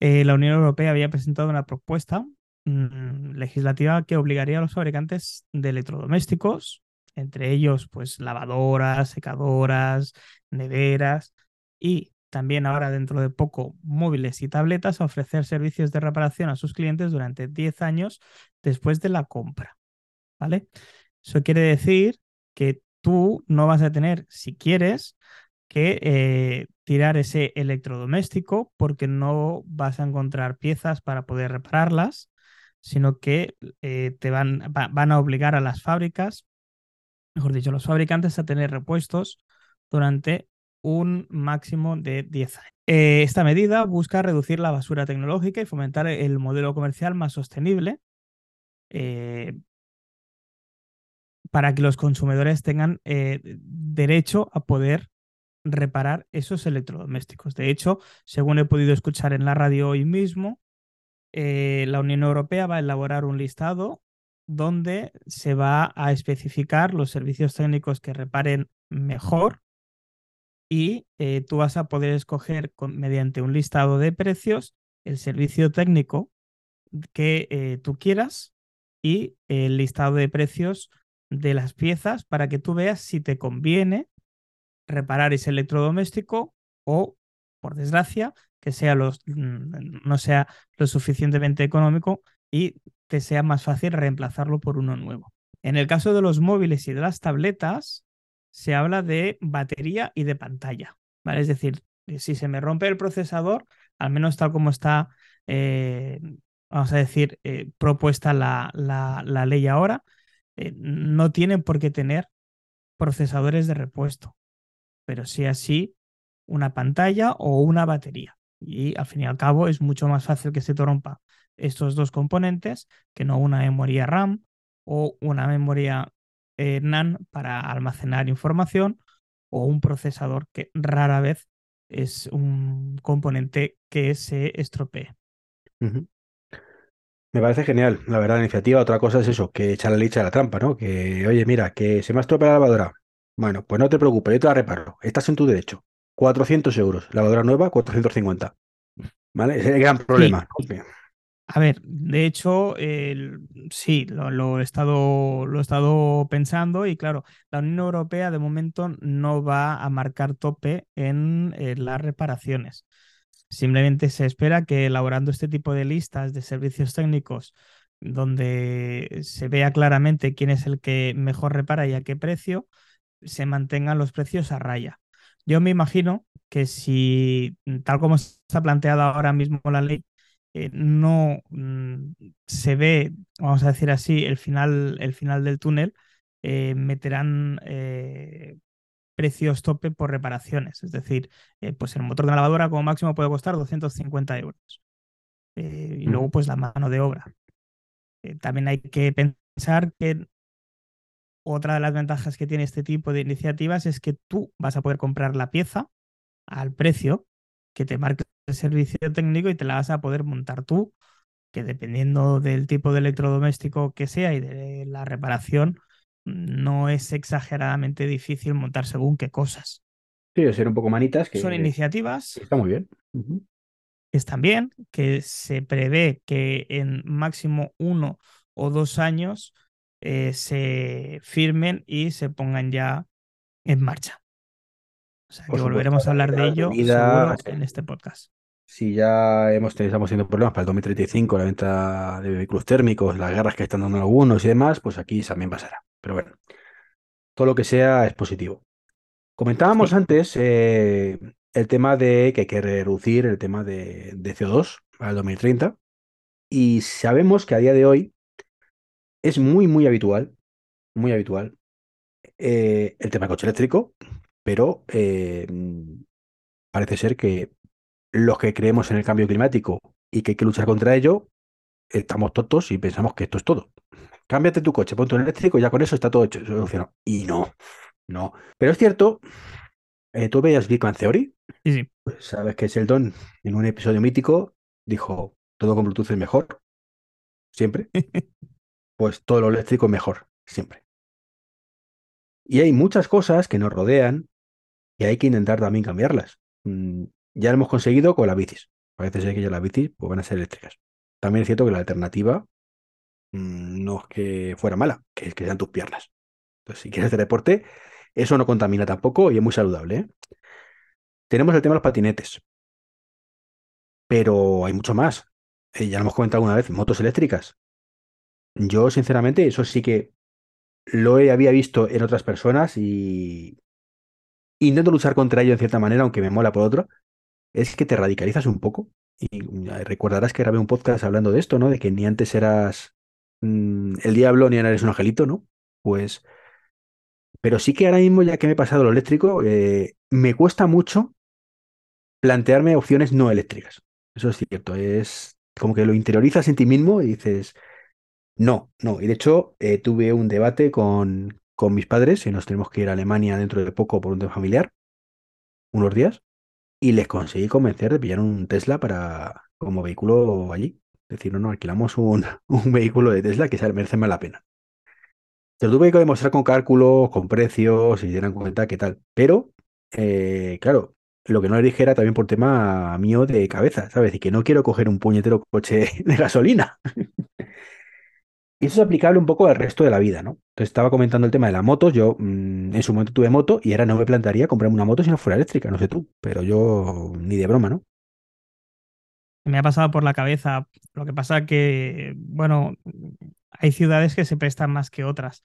eh, la Unión Europea había presentado una propuesta mm, legislativa que obligaría a los fabricantes de electrodomésticos, entre ellos pues lavadoras, secadoras, neveras y también ahora dentro de poco móviles y tabletas a ofrecer servicios de reparación a sus clientes durante 10 años después de la compra. ¿vale? Eso quiere decir que tú no vas a tener, si quieres, que eh, tirar ese electrodoméstico porque no vas a encontrar piezas para poder repararlas, sino que eh, te van, va, van a obligar a las fábricas, mejor dicho, los fabricantes a tener repuestos durante un máximo de 10 años. Eh, esta medida busca reducir la basura tecnológica y fomentar el modelo comercial más sostenible, eh, para que los consumidores tengan derecho a poder reparar esos electrodomésticos. De hecho, según he podido escuchar en la radio hoy mismo, eh, la Unión Europea va a elaborar un listado donde se va a especificar los servicios técnicos que reparen mejor y eh, tú vas a poder escoger con, mediante un listado de precios el servicio técnico que eh, tú quieras y el listado de precios de las piezas para que tú veas si te conviene reparar ese electrodoméstico o, por desgracia, que sea mm, no sea lo suficientemente económico y te sea más fácil reemplazarlo por uno nuevo. En el caso de los móviles y de las tabletas, se habla de batería y de pantalla. ¿vale? Es decir, si se me rompe el procesador, al menos tal como está, eh, vamos a decir, eh, propuesta la, la, ley ahora, eh, no tienen por qué tener procesadores de repuesto, pero sí así una pantalla o una batería. Y al fin y al cabo es mucho más fácil que se te rompa estos dos componentes que no una memoria RAM o una memoria eh, NAND para almacenar información o un procesador que rara vez es un componente que se estropee. Me parece genial, la verdad, la iniciativa. Otra cosa es eso, que echar la leche a la trampa, ¿no? Que, oye, mira, que se me ha estropeado la lavadora. Bueno, pues no te preocupes, yo te la reparo. Estás en tu derecho. 400 euros. Lavadora nueva, 450. ¿Vale? Ese es el gran problema. Sí. A ver, de hecho, eh, sí, lo, lo, he estado, lo he estado pensando y claro, la Unión Europea de momento no va a marcar tope en, en las reparaciones. Simplemente se espera que elaborando este tipo de listas de servicios técnicos donde se vea claramente quién es el que mejor repara y a qué precio, se mantengan los precios a raya. Yo me imagino que si, tal como está planteada ahora mismo la ley, eh, no mm, se ve, vamos a decir así, el final, el final del túnel, eh, meterán eh, precios tope por reparaciones. Es decir, pues el motor de la lavadora como máximo puede costar 250 euros. Y luego, pues la mano de obra. También hay que pensar que otra de las ventajas que tiene este tipo de iniciativas es que tú vas a poder comprar la pieza al precio que te marque el servicio técnico y te la vas a poder montar tú, que dependiendo del tipo de electrodoméstico que sea y de la reparación, no es exageradamente difícil montar según qué cosas. Sí, ser un poco manitas. Que, Son iniciativas. Está muy bien. Uh -huh. Están bien, que se prevé que en máximo uno o dos años eh, se firmen y se pongan ya en marcha. O sea, que supuesto, volveremos a hablar de ello seguro en este podcast. Si ya hemos, estamos teniendo problemas para el 2035, la venta de vehículos térmicos, las guerras que están dando algunos y demás, pues aquí también pasará. Pero bueno, todo lo que sea es positivo. Comentábamos sí. antes eh, el tema de que hay que reducir el tema de, de CO2 para el 2030 y sabemos que a día de hoy es muy, muy habitual, muy habitual eh, el tema del coche eléctrico, pero eh, parece ser que los que creemos en el cambio climático y que hay que luchar contra ello, estamos tontos y pensamos que esto es todo. Cámbiate tu coche, ponte un eléctrico, ya con eso está todo hecho, solucionado. Y no, no. Pero es cierto, eh, ¿tú veías Big Bang Theory? Sí, sí. Pues sabes que Sheldon, en un episodio mítico, dijo, todo con Bluetooth es mejor. Siempre. pues todo lo eléctrico mejor, siempre. Y hay muchas cosas que nos rodean y hay que intentar también cambiarlas. Mm, ya lo hemos conseguido con las bicis. Parece ser que ya las bicis pues, van a ser eléctricas. También es cierto que la alternativa mm, no es que fuera mala, que es que sean tus piernas. Entonces, si quieres hacer deporte, eso no contamina tampoco y es muy saludable. ¿eh? Tenemos el tema de los patinetes. Pero hay mucho más. Eh, ya lo hemos comentado alguna vez, motos eléctricas. Yo, sinceramente, eso sí que lo había visto en otras personas y intento luchar contra ello en cierta manera, aunque me mola por otro. Es que te radicalizas un poco. Y recordarás que grabé un podcast hablando de esto, ¿no? De que ni antes eras mm, el diablo ni ahora eres un angelito, ¿no? Pues. Pero sí que ahora mismo, ya que me he pasado lo eléctrico, eh, me cuesta mucho plantearme opciones no eléctricas. Eso es cierto. Es como que lo interiorizas en ti mismo y dices, no, no. Y de hecho, eh, tuve un debate con, con mis padres y nos tenemos que ir a Alemania dentro de poco por un tema familiar, unos días, y les conseguí convencer de pillar un Tesla para como vehículo allí. Decir, no, no, alquilamos un, un vehículo de Tesla que se merece más la pena. Se lo tuve que demostrar con cálculos, con precios y dieran cuenta qué tal. Pero, eh, claro, lo que no le dije era también por tema mío de cabeza, ¿sabes? Y que no quiero coger un puñetero coche de gasolina. Y eso es aplicable un poco al resto de la vida, ¿no? Entonces estaba comentando el tema de las motos. Yo mm, en su momento tuve moto y ahora no me plantearía comprarme una moto si no fuera eléctrica, no sé tú, pero yo ni de broma, ¿no? Me ha pasado por la cabeza. Lo que pasa que, bueno, hay ciudades que se prestan más que otras.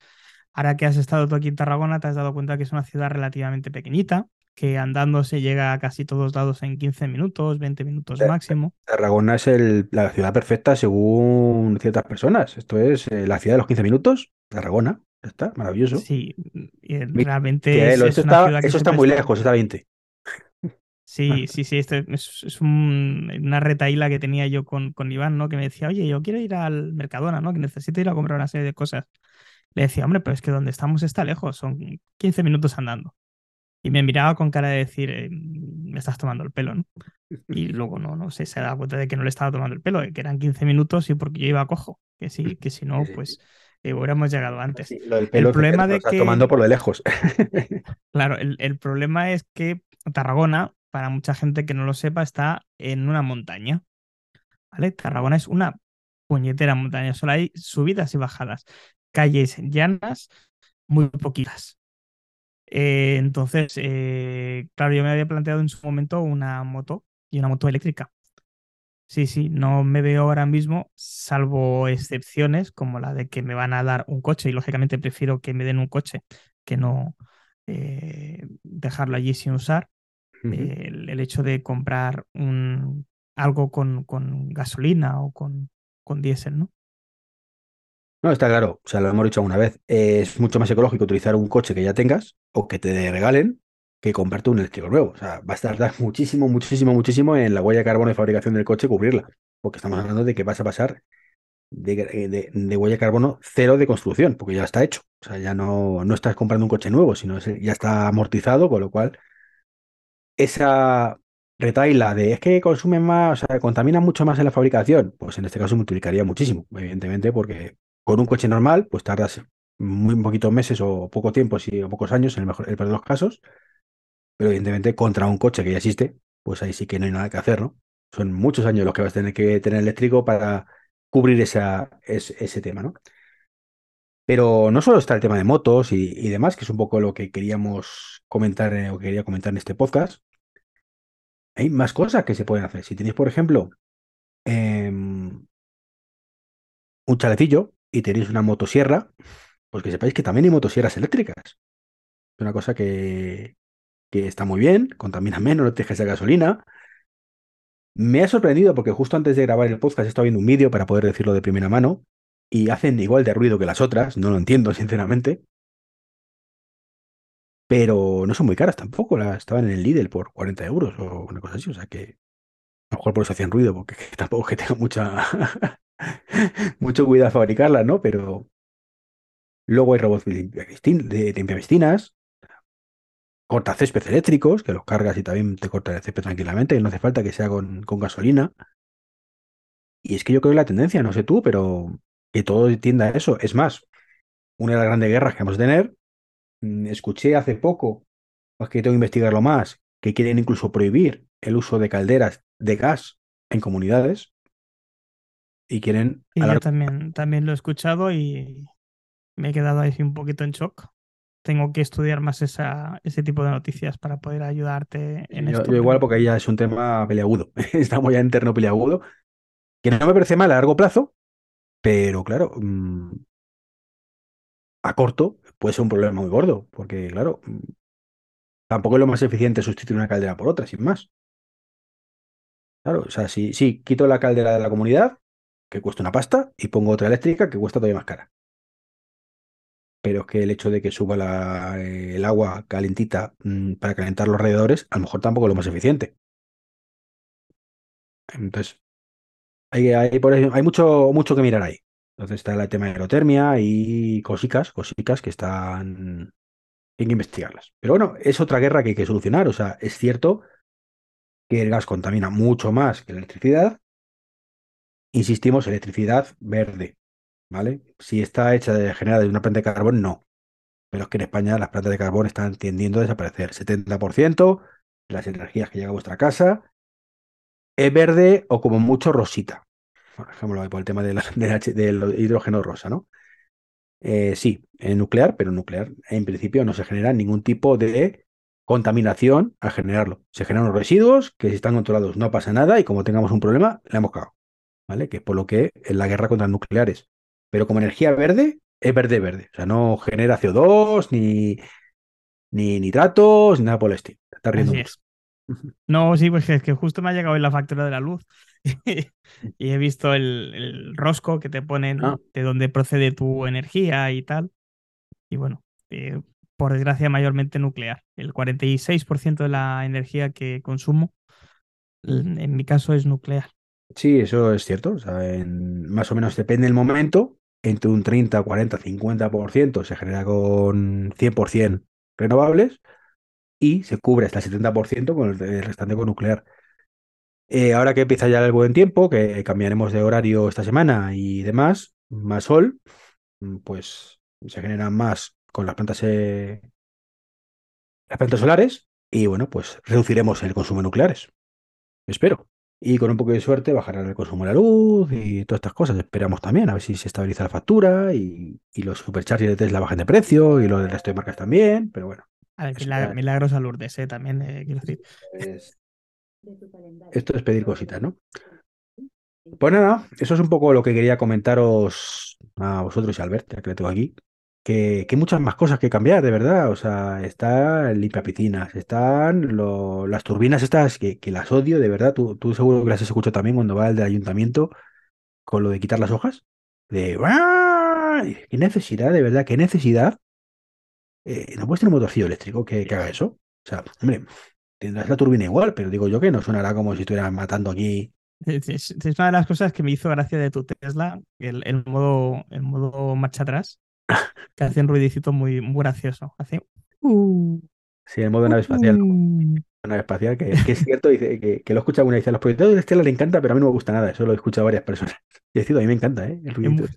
Ahora que has estado tú aquí en Tarragona, te has dado cuenta que es una ciudad relativamente pequeñita, que andando se llega a casi todos lados en 15 minutos, 20 minutos máximo. Tarragona es la ciudad perfecta según ciertas personas. Esto es eh, la ciudad de los 15 minutos, Tarragona. Está maravilloso. Sí, realmente es, eso está, eso está muy lejos, está 20. Sí, sí, sí, esto es, una retaíla que tenía yo con, con Iván, ¿no? Que me decía, oye, yo quiero ir al Mercadona, ¿no? Que necesito ir a comprar una serie de cosas. Le decía, hombre, pero es que donde estamos está lejos, son 15 minutos andando. Y me miraba con cara de decir, eh, me estás tomando el pelo, ¿no? Y luego no, no sé, se da cuenta de que no le estaba tomando el pelo, que eran 15 minutos y porque yo iba a cojo, que sí, que si no, pues eh, hubiéramos llegado antes. el problema de que... tomando por lo de lejos. claro, el, el problema es que Tarragona, para mucha gente que no lo sepa, está en una montaña. ¿Vale? Tarragona es una puñetera montaña, solo hay subidas y bajadas, calles llanas, muy poquitas. Eh, entonces, eh, claro, yo me había planteado en su momento una moto y una moto eléctrica. Sí, sí, no me veo ahora mismo, salvo excepciones como la de que me van a dar un coche y lógicamente prefiero que me den un coche que no eh, dejarlo allí sin usar. el, hecho de comprar un, algo con, con gasolina o con, con diésel, ¿no? No, está claro, o sea, lo hemos dicho alguna vez, es mucho más ecológico utilizar un coche que ya tengas o que te regalen que comprarte un eléctrico nuevo. O sea, va a tardar muchísimo, muchísimo, muchísimo en la huella de carbono de fabricación del coche cubrirla, porque estamos hablando de que vas a pasar de, de, huella de carbono cero de construcción, porque ya está hecho. O sea, ya no, no estás comprando un coche nuevo, sino ya está amortizado, con lo cual esa retaila de es que consume más, o sea, contamina mucho más en la fabricación, pues en este caso multiplicaría muchísimo, evidentemente, porque con un coche normal, pues tardas muy poquitos meses o poco tiempo, si, o pocos años, en el mejor de los casos. Pero evidentemente, contra un coche que ya existe, pues ahí sí que no hay nada que hacer, ¿no? Son muchos años los que vas a tener que tener eléctrico para cubrir esa, ese, tema, ¿no? Pero no solo está el tema de motos y, demás, que es un poco lo que queríamos comentar eh, o quería comentar en este podcast. Hay más cosas que se pueden hacer. Si tenéis, por ejemplo, em, un chalecillo, y tenéis una motosierra, pues que sepáis que también hay motosierras eléctricas. Es una cosa que, que está muy bien, contamina menos, no te de gasolina. Me ha sorprendido porque justo antes de grabar el podcast estaba viendo un vídeo para poder decirlo de primera mano y hacen igual de ruido que las otras, no lo entiendo sinceramente. Pero no son muy caras tampoco, las estaban en el Lidl por 40 euros o una cosa así, o sea que a lo mejor por eso hacían ruido, porque tampoco es que tenga mucha mucho cuidado a fabricarlas, ¿no? Pero luego hay robots de limpiapiscinas, cortacésped eléctricos, que los cargas y también te cortan el césped tranquilamente, y no hace falta que sea con, con gasolina. Y es que yo creo que la tendencia, no sé tú, pero que todo tienda a eso. Es más, una de las grandes guerras que vamos a tener, mm, escuché hace poco, es que tengo que investigarlo más, que quieren incluso prohibir el uso de calderas de gas en comunidades y quieren... Y yo también, también lo he escuchado y me he quedado ahí un poquito en shock. Tengo que estudiar más esa, ese tipo de noticias para poder ayudarte en Yo, esto. yo igual porque ahí ya es un tema peleagudo. Estamos ya en terreno peleagudo. Que no me parece mal a largo plazo, pero claro, mm, a corto puede ser un problema muy gordo. Porque, claro, mm, tampoco es lo más eficiente sustituir una caldera por otra, sin más. Claro, o sea, si, si quito la caldera de la comunidad, que cuesta una pasta, y pongo otra eléctrica que cuesta todavía más cara. Pero es que el hecho de que suba eh, el agua calentita mm, para calentar los alrededores, a lo mejor tampoco es lo más eficiente. Entonces, hay, por hay mucho, mucho que mirar ahí. Entonces está el tema de aerotermia y cositas, cositas que están... Hay que investigarlas. Pero bueno, es otra guerra que hay que solucionar. O sea, es cierto que el gas contamina mucho más que la electricidad. Insistimos, electricidad verde, ¿vale? Si está hecha de generada de una planta de carbón, no. Pero es que en España las plantas de carbón están tendiendo a desaparecer. 70% de las energías que llegan a vuestra casa es verde o como mucho rosita. Por ejemplo, por el tema del hidrógeno rosa, ¿no? Eh, sí, es nuclear, pero nuclear en principio no se genera ningún tipo de contaminación al generarlo. Se generan los residuos que si están controlados no pasa nada y como tengamos un problema, la hemos cagado. ¿Vale? Que es por lo que en la guerra contra nucleares. Pero como energía verde, es verde verde. O sea, no genera CO2, ni, ni nitratos, ni nada por el estilo. Te estás riendo Así es. No, sí, pues es que justo me ha llegado hoy la factura de la luz y he visto el, el rosco que te ponen Ah. de dónde procede tu energía y tal. Y bueno, eh, por desgracia, mayormente nuclear. El 46% de la energía que consumo, en en mi caso, es nuclear. Sí, eso es cierto. O sea, en- más o menos depende del momento. Entre un 30, 40, 50% se genera con 100% renovables y se cubre hasta el 70% con el, restante con nuclear. Eh, ahora que empieza ya el buen tiempo, que cambiaremos de horario esta semana y demás, más sol, mm, pues se generan más con las plantas, eh, las plantas solares y bueno, pues reduciremos el consumo de nucleares. Espero. Y con un poco de suerte bajará el consumo de la luz y todas estas cosas. Esperamos también a ver si se estabiliza la factura y, y los superchargers de Tesla bajan de precio y los del resto de marcas también. Pero bueno, A ver, Eso milagro- ya- milagros a Lourdes, eh, también eh, quiero decir. es- esto es pedir cositas, ¿no? Pues nada, eso es un poco lo que quería comentaros a vosotros y a Albert, ya que le tengo aquí. Que, que hay muchas más cosas que cambiar, de verdad. O sea, está el limpia piscinas, están lo- las turbinas estas que, que las odio, de verdad. Tú, tú seguro que las has escuchado también cuando va el del ayuntamiento con lo de quitar las hojas. De. ¿Qué necesidad, de verdad? ¿Qué necesidad? Eh, no puedes tener un motorcillo eléctrico que, que haga eso. O sea, hombre, tendrás la turbina igual, pero digo yo que no sonará como si estuvieran matando aquí. Es, una de las cosas que me hizo gracia de tu Tesla, el, el modo, el modo marcha atrás, que hace un ruidicito muy, muy gracioso. Hace. uh, Sí, el modo nave espacial. uh. nave espacial, que, que es cierto, dice, que, que lo escucha alguna vez. A los proyectores de Stella le encanta, pero a mí no me gusta nada. Eso lo he escuchado a varias personas. Y cierto, a mí me encanta, ¿eh? El Es ruidito. muy,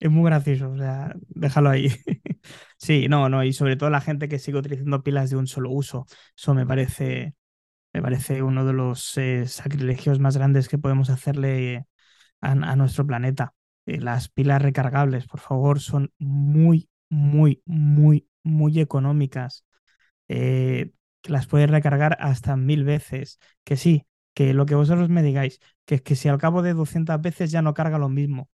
es muy gracioso, o sea, déjalo ahí. Sí, no, no, y sobre todo la gente que sigue utilizando pilas de un solo uso. Eso me parece, me parece uno de los eh, sacrilegios más grandes que podemos hacerle a, a nuestro planeta. Eh, las pilas recargables, por favor, son muy, muy, muy, muy económicas. Eh, que las puedes recargar hasta mil veces. Que sí, que lo que vosotros me digáis, que es que si al cabo de 200 veces ya no carga lo mismo,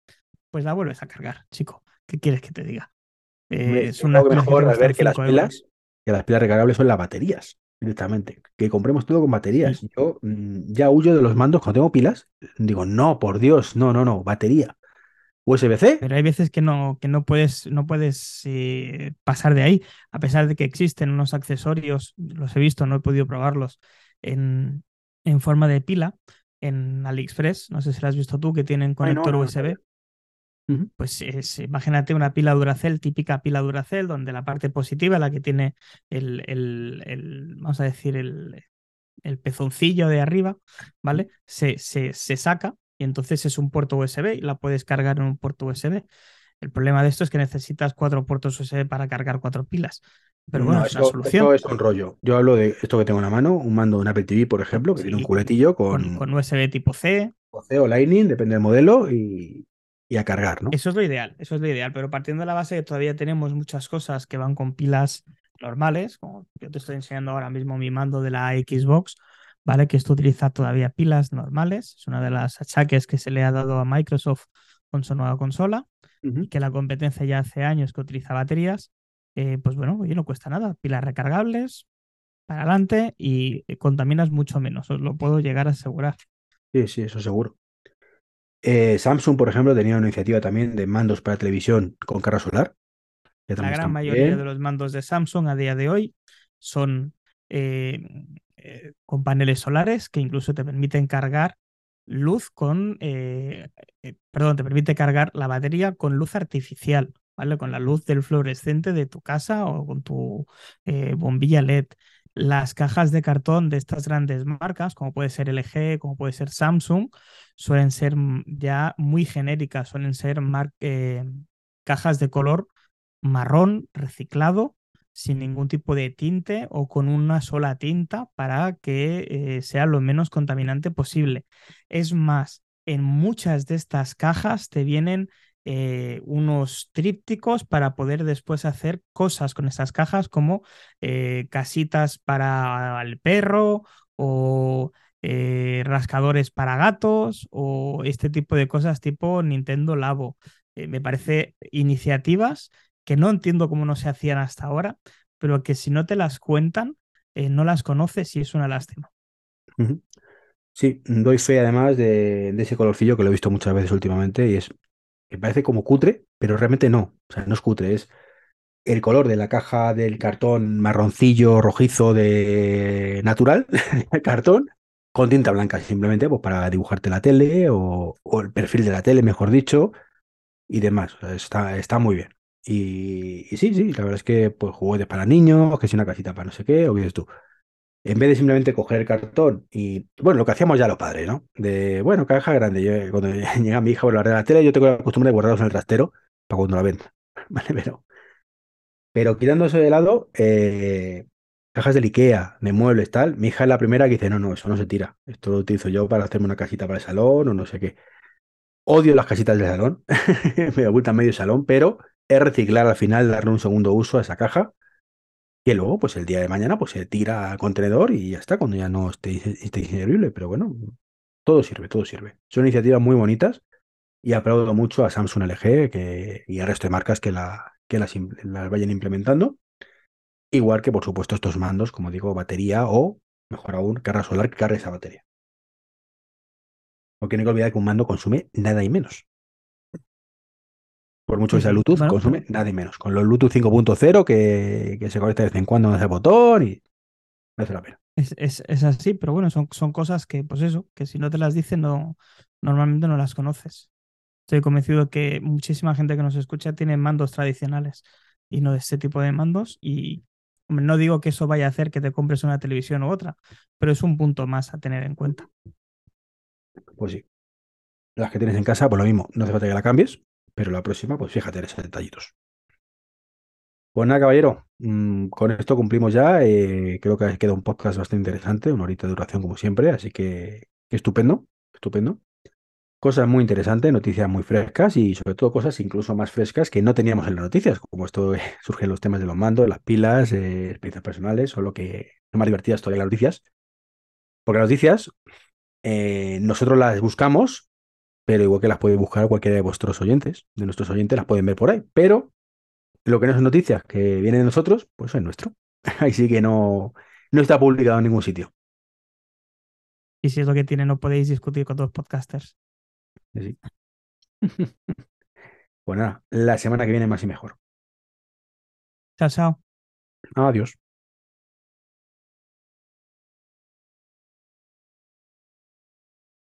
pues la vuelves a cargar, chico. ¿Qué quieres que te diga? Eh, es una mejor ver que las 5 euros. pilas, que las pilas recargables son las baterías, directamente. Que compremos todo con baterías. Sí. Yo mm, ya huyo de los mandos cuando tengo pilas. Digo, no, por Dios, no, no, no, batería. USB-C, Pero hay veces que no, que no puedes, no puedes eh, pasar de ahí, a pesar de que existen unos accesorios, los he visto, no he podido probarlos, en, en forma de pila en AliExpress, no sé si lo has visto tú, que tienen Ay, no, conector no, USB. Pues es- imagínate una pila Duracell, típica pila Duracell, donde la parte positiva, la que tiene el, el- el- vamos a decir, el, el pezoncillo de arriba, ¿vale? Se, se, se saca y entonces es un puerto USB y la puedes cargar en un puerto USB. El problema de esto es que necesitas cuatro puertos USB para cargar cuatro pilas. Pero bueno, es una solución. es un rollo. Yo hablo de esto que tengo en la mano, un mando de un Apple TV, por ejemplo, que tiene un culetillo con, con, USB tipo C. O C o Lightning, depende del modelo, y, y, a cargar, ¿no? Eso es lo ideal, eso es lo ideal. Pero partiendo de la base que todavía tenemos muchas cosas que van con pilas normales, como yo te estoy enseñando ahora mismo mi mando de la Xbox, ¿vale? Que esto utiliza todavía pilas normales. Es una de las achaques que se le ha dado a Microsoft con su nueva consola, y que la competencia ya hace años que utiliza baterías. Eh, pues bueno, oye, no cuesta nada. Pilas recargables, para adelante y contaminas mucho menos, os lo puedo llegar a asegurar. Sí, sí, eso seguro. Eh, Samsung, por ejemplo, tenía una iniciativa también de mandos para televisión con carga solar. La gran mayoría de los mandos de Samsung a día de hoy son eh, con paneles solares que incluso te permiten cargar luz con, perdón, te permite cargar la batería con luz artificial. ¿vale? Con la luz del fluorescente de tu casa o con tu eh, bombilla LED. Las cajas de cartón de estas grandes marcas, como puede ser LG, como puede ser Samsung, suelen ser ya muy genéricas, suelen ser eh, cajas de color marrón reciclado sin ningún tipo de tinte o con una sola tinta para que eh, sea lo menos contaminante posible. Es más, en muchas de estas cajas te vienen eh, unos trípticos para poder después hacer cosas con esas cajas como eh, casitas para el perro o rascadores para gatos o este tipo de cosas tipo Nintendo Labo. me parece iniciativas que no entiendo cómo no se hacían hasta ahora, pero que si no te las cuentan, no las conoces y es una lástima. Sí, doy fe además de, ese colorcillo que lo he visto muchas veces últimamente y es que parece como cutre, pero realmente no. O sea, no es cutre, es el color de la caja del cartón marroncillo rojizo de natural, cartón, con tinta blanca, simplemente pues, para dibujarte la tele o, el perfil de la tele, mejor dicho, y demás. está, está muy bien. Y, sí, sí, la verdad es que pues juguetes para niños, que si una casita para no sé qué, o dices tú en vez de simplemente coger el cartón y, bueno, lo que hacíamos ya los padres, ¿no? De, bueno, caja grande. Yo, cuando llega mi hija por la, la tele, yo tengo la costumbre de guardarlos en el trastero para cuando la ven. ¿Vale? Pero, pero quitándose de lado, eh, cajas del Ikea, de muebles, tal. Mi hija es la primera que dice, no, no, eso no se tira. Esto lo utilizo yo para hacerme una casita para el salón o no sé qué. Odio las casitas del salón, me ocultan medio salón, pero reciclar al final, darle un segundo uso a esa caja y luego, pues el día de mañana, pues se tira al contenedor y ya está, cuando ya no esté, esté Pero bueno, todo sirve, todo sirve. Son iniciativas muy bonitas y aplaudo mucho a Samsung LG que, y al resto de marcas que, la, que las, las vayan implementando. Igual que, por supuesto, estos mandos, como digo, batería o, mejor aún, carga solar que cargue esa batería. Porque no hay que olvidar que un mando consume nada y menos. Por mucho que sea Bluetooth, consume nada y menos. Con los Bluetooth 5.0 que, que, se conecta de vez en cuando en ese botón y merece la pena. Es, es, así, pero bueno, son, son cosas que, pues eso, que si no te las dicen, no, normalmente no las conoces. Estoy convencido que muchísima gente que nos escucha tiene mandos tradicionales y no de este tipo de mandos. Y no digo que eso vaya a hacer que te compres una televisión u otra, pero es un punto más a tener en cuenta. Pues sí. Las que tienes en casa, pues lo mismo, no hace falta que la cambies, pero la próxima, pues fíjate en esos detallitos. Pues nada, caballero, mm, con esto cumplimos ya. Eh, creo que queda un podcast bastante interesante, una horita de duración como siempre, así que, estupendo, estupendo. Cosas muy interesantes, noticias muy frescas y sobre todo cosas incluso más frescas que no teníamos en las noticias, como esto surgen los temas de los mandos, las pilas, eh, experiencias personales o lo que son más divertidas todavía las noticias. Porque las noticias eh, nosotros las buscamos pero igual que las puede buscar cualquiera de vuestros oyentes, de nuestros oyentes, las pueden ver por ahí. Pero lo que no son noticias que vienen de nosotros, pues es nuestro. Ahí sí que no, no está publicado en ningún sitio. Y si es lo que tiene, no podéis discutir con dos podcasters. Sí. pues nada, la semana que viene más y mejor. Chao, chao. Adiós.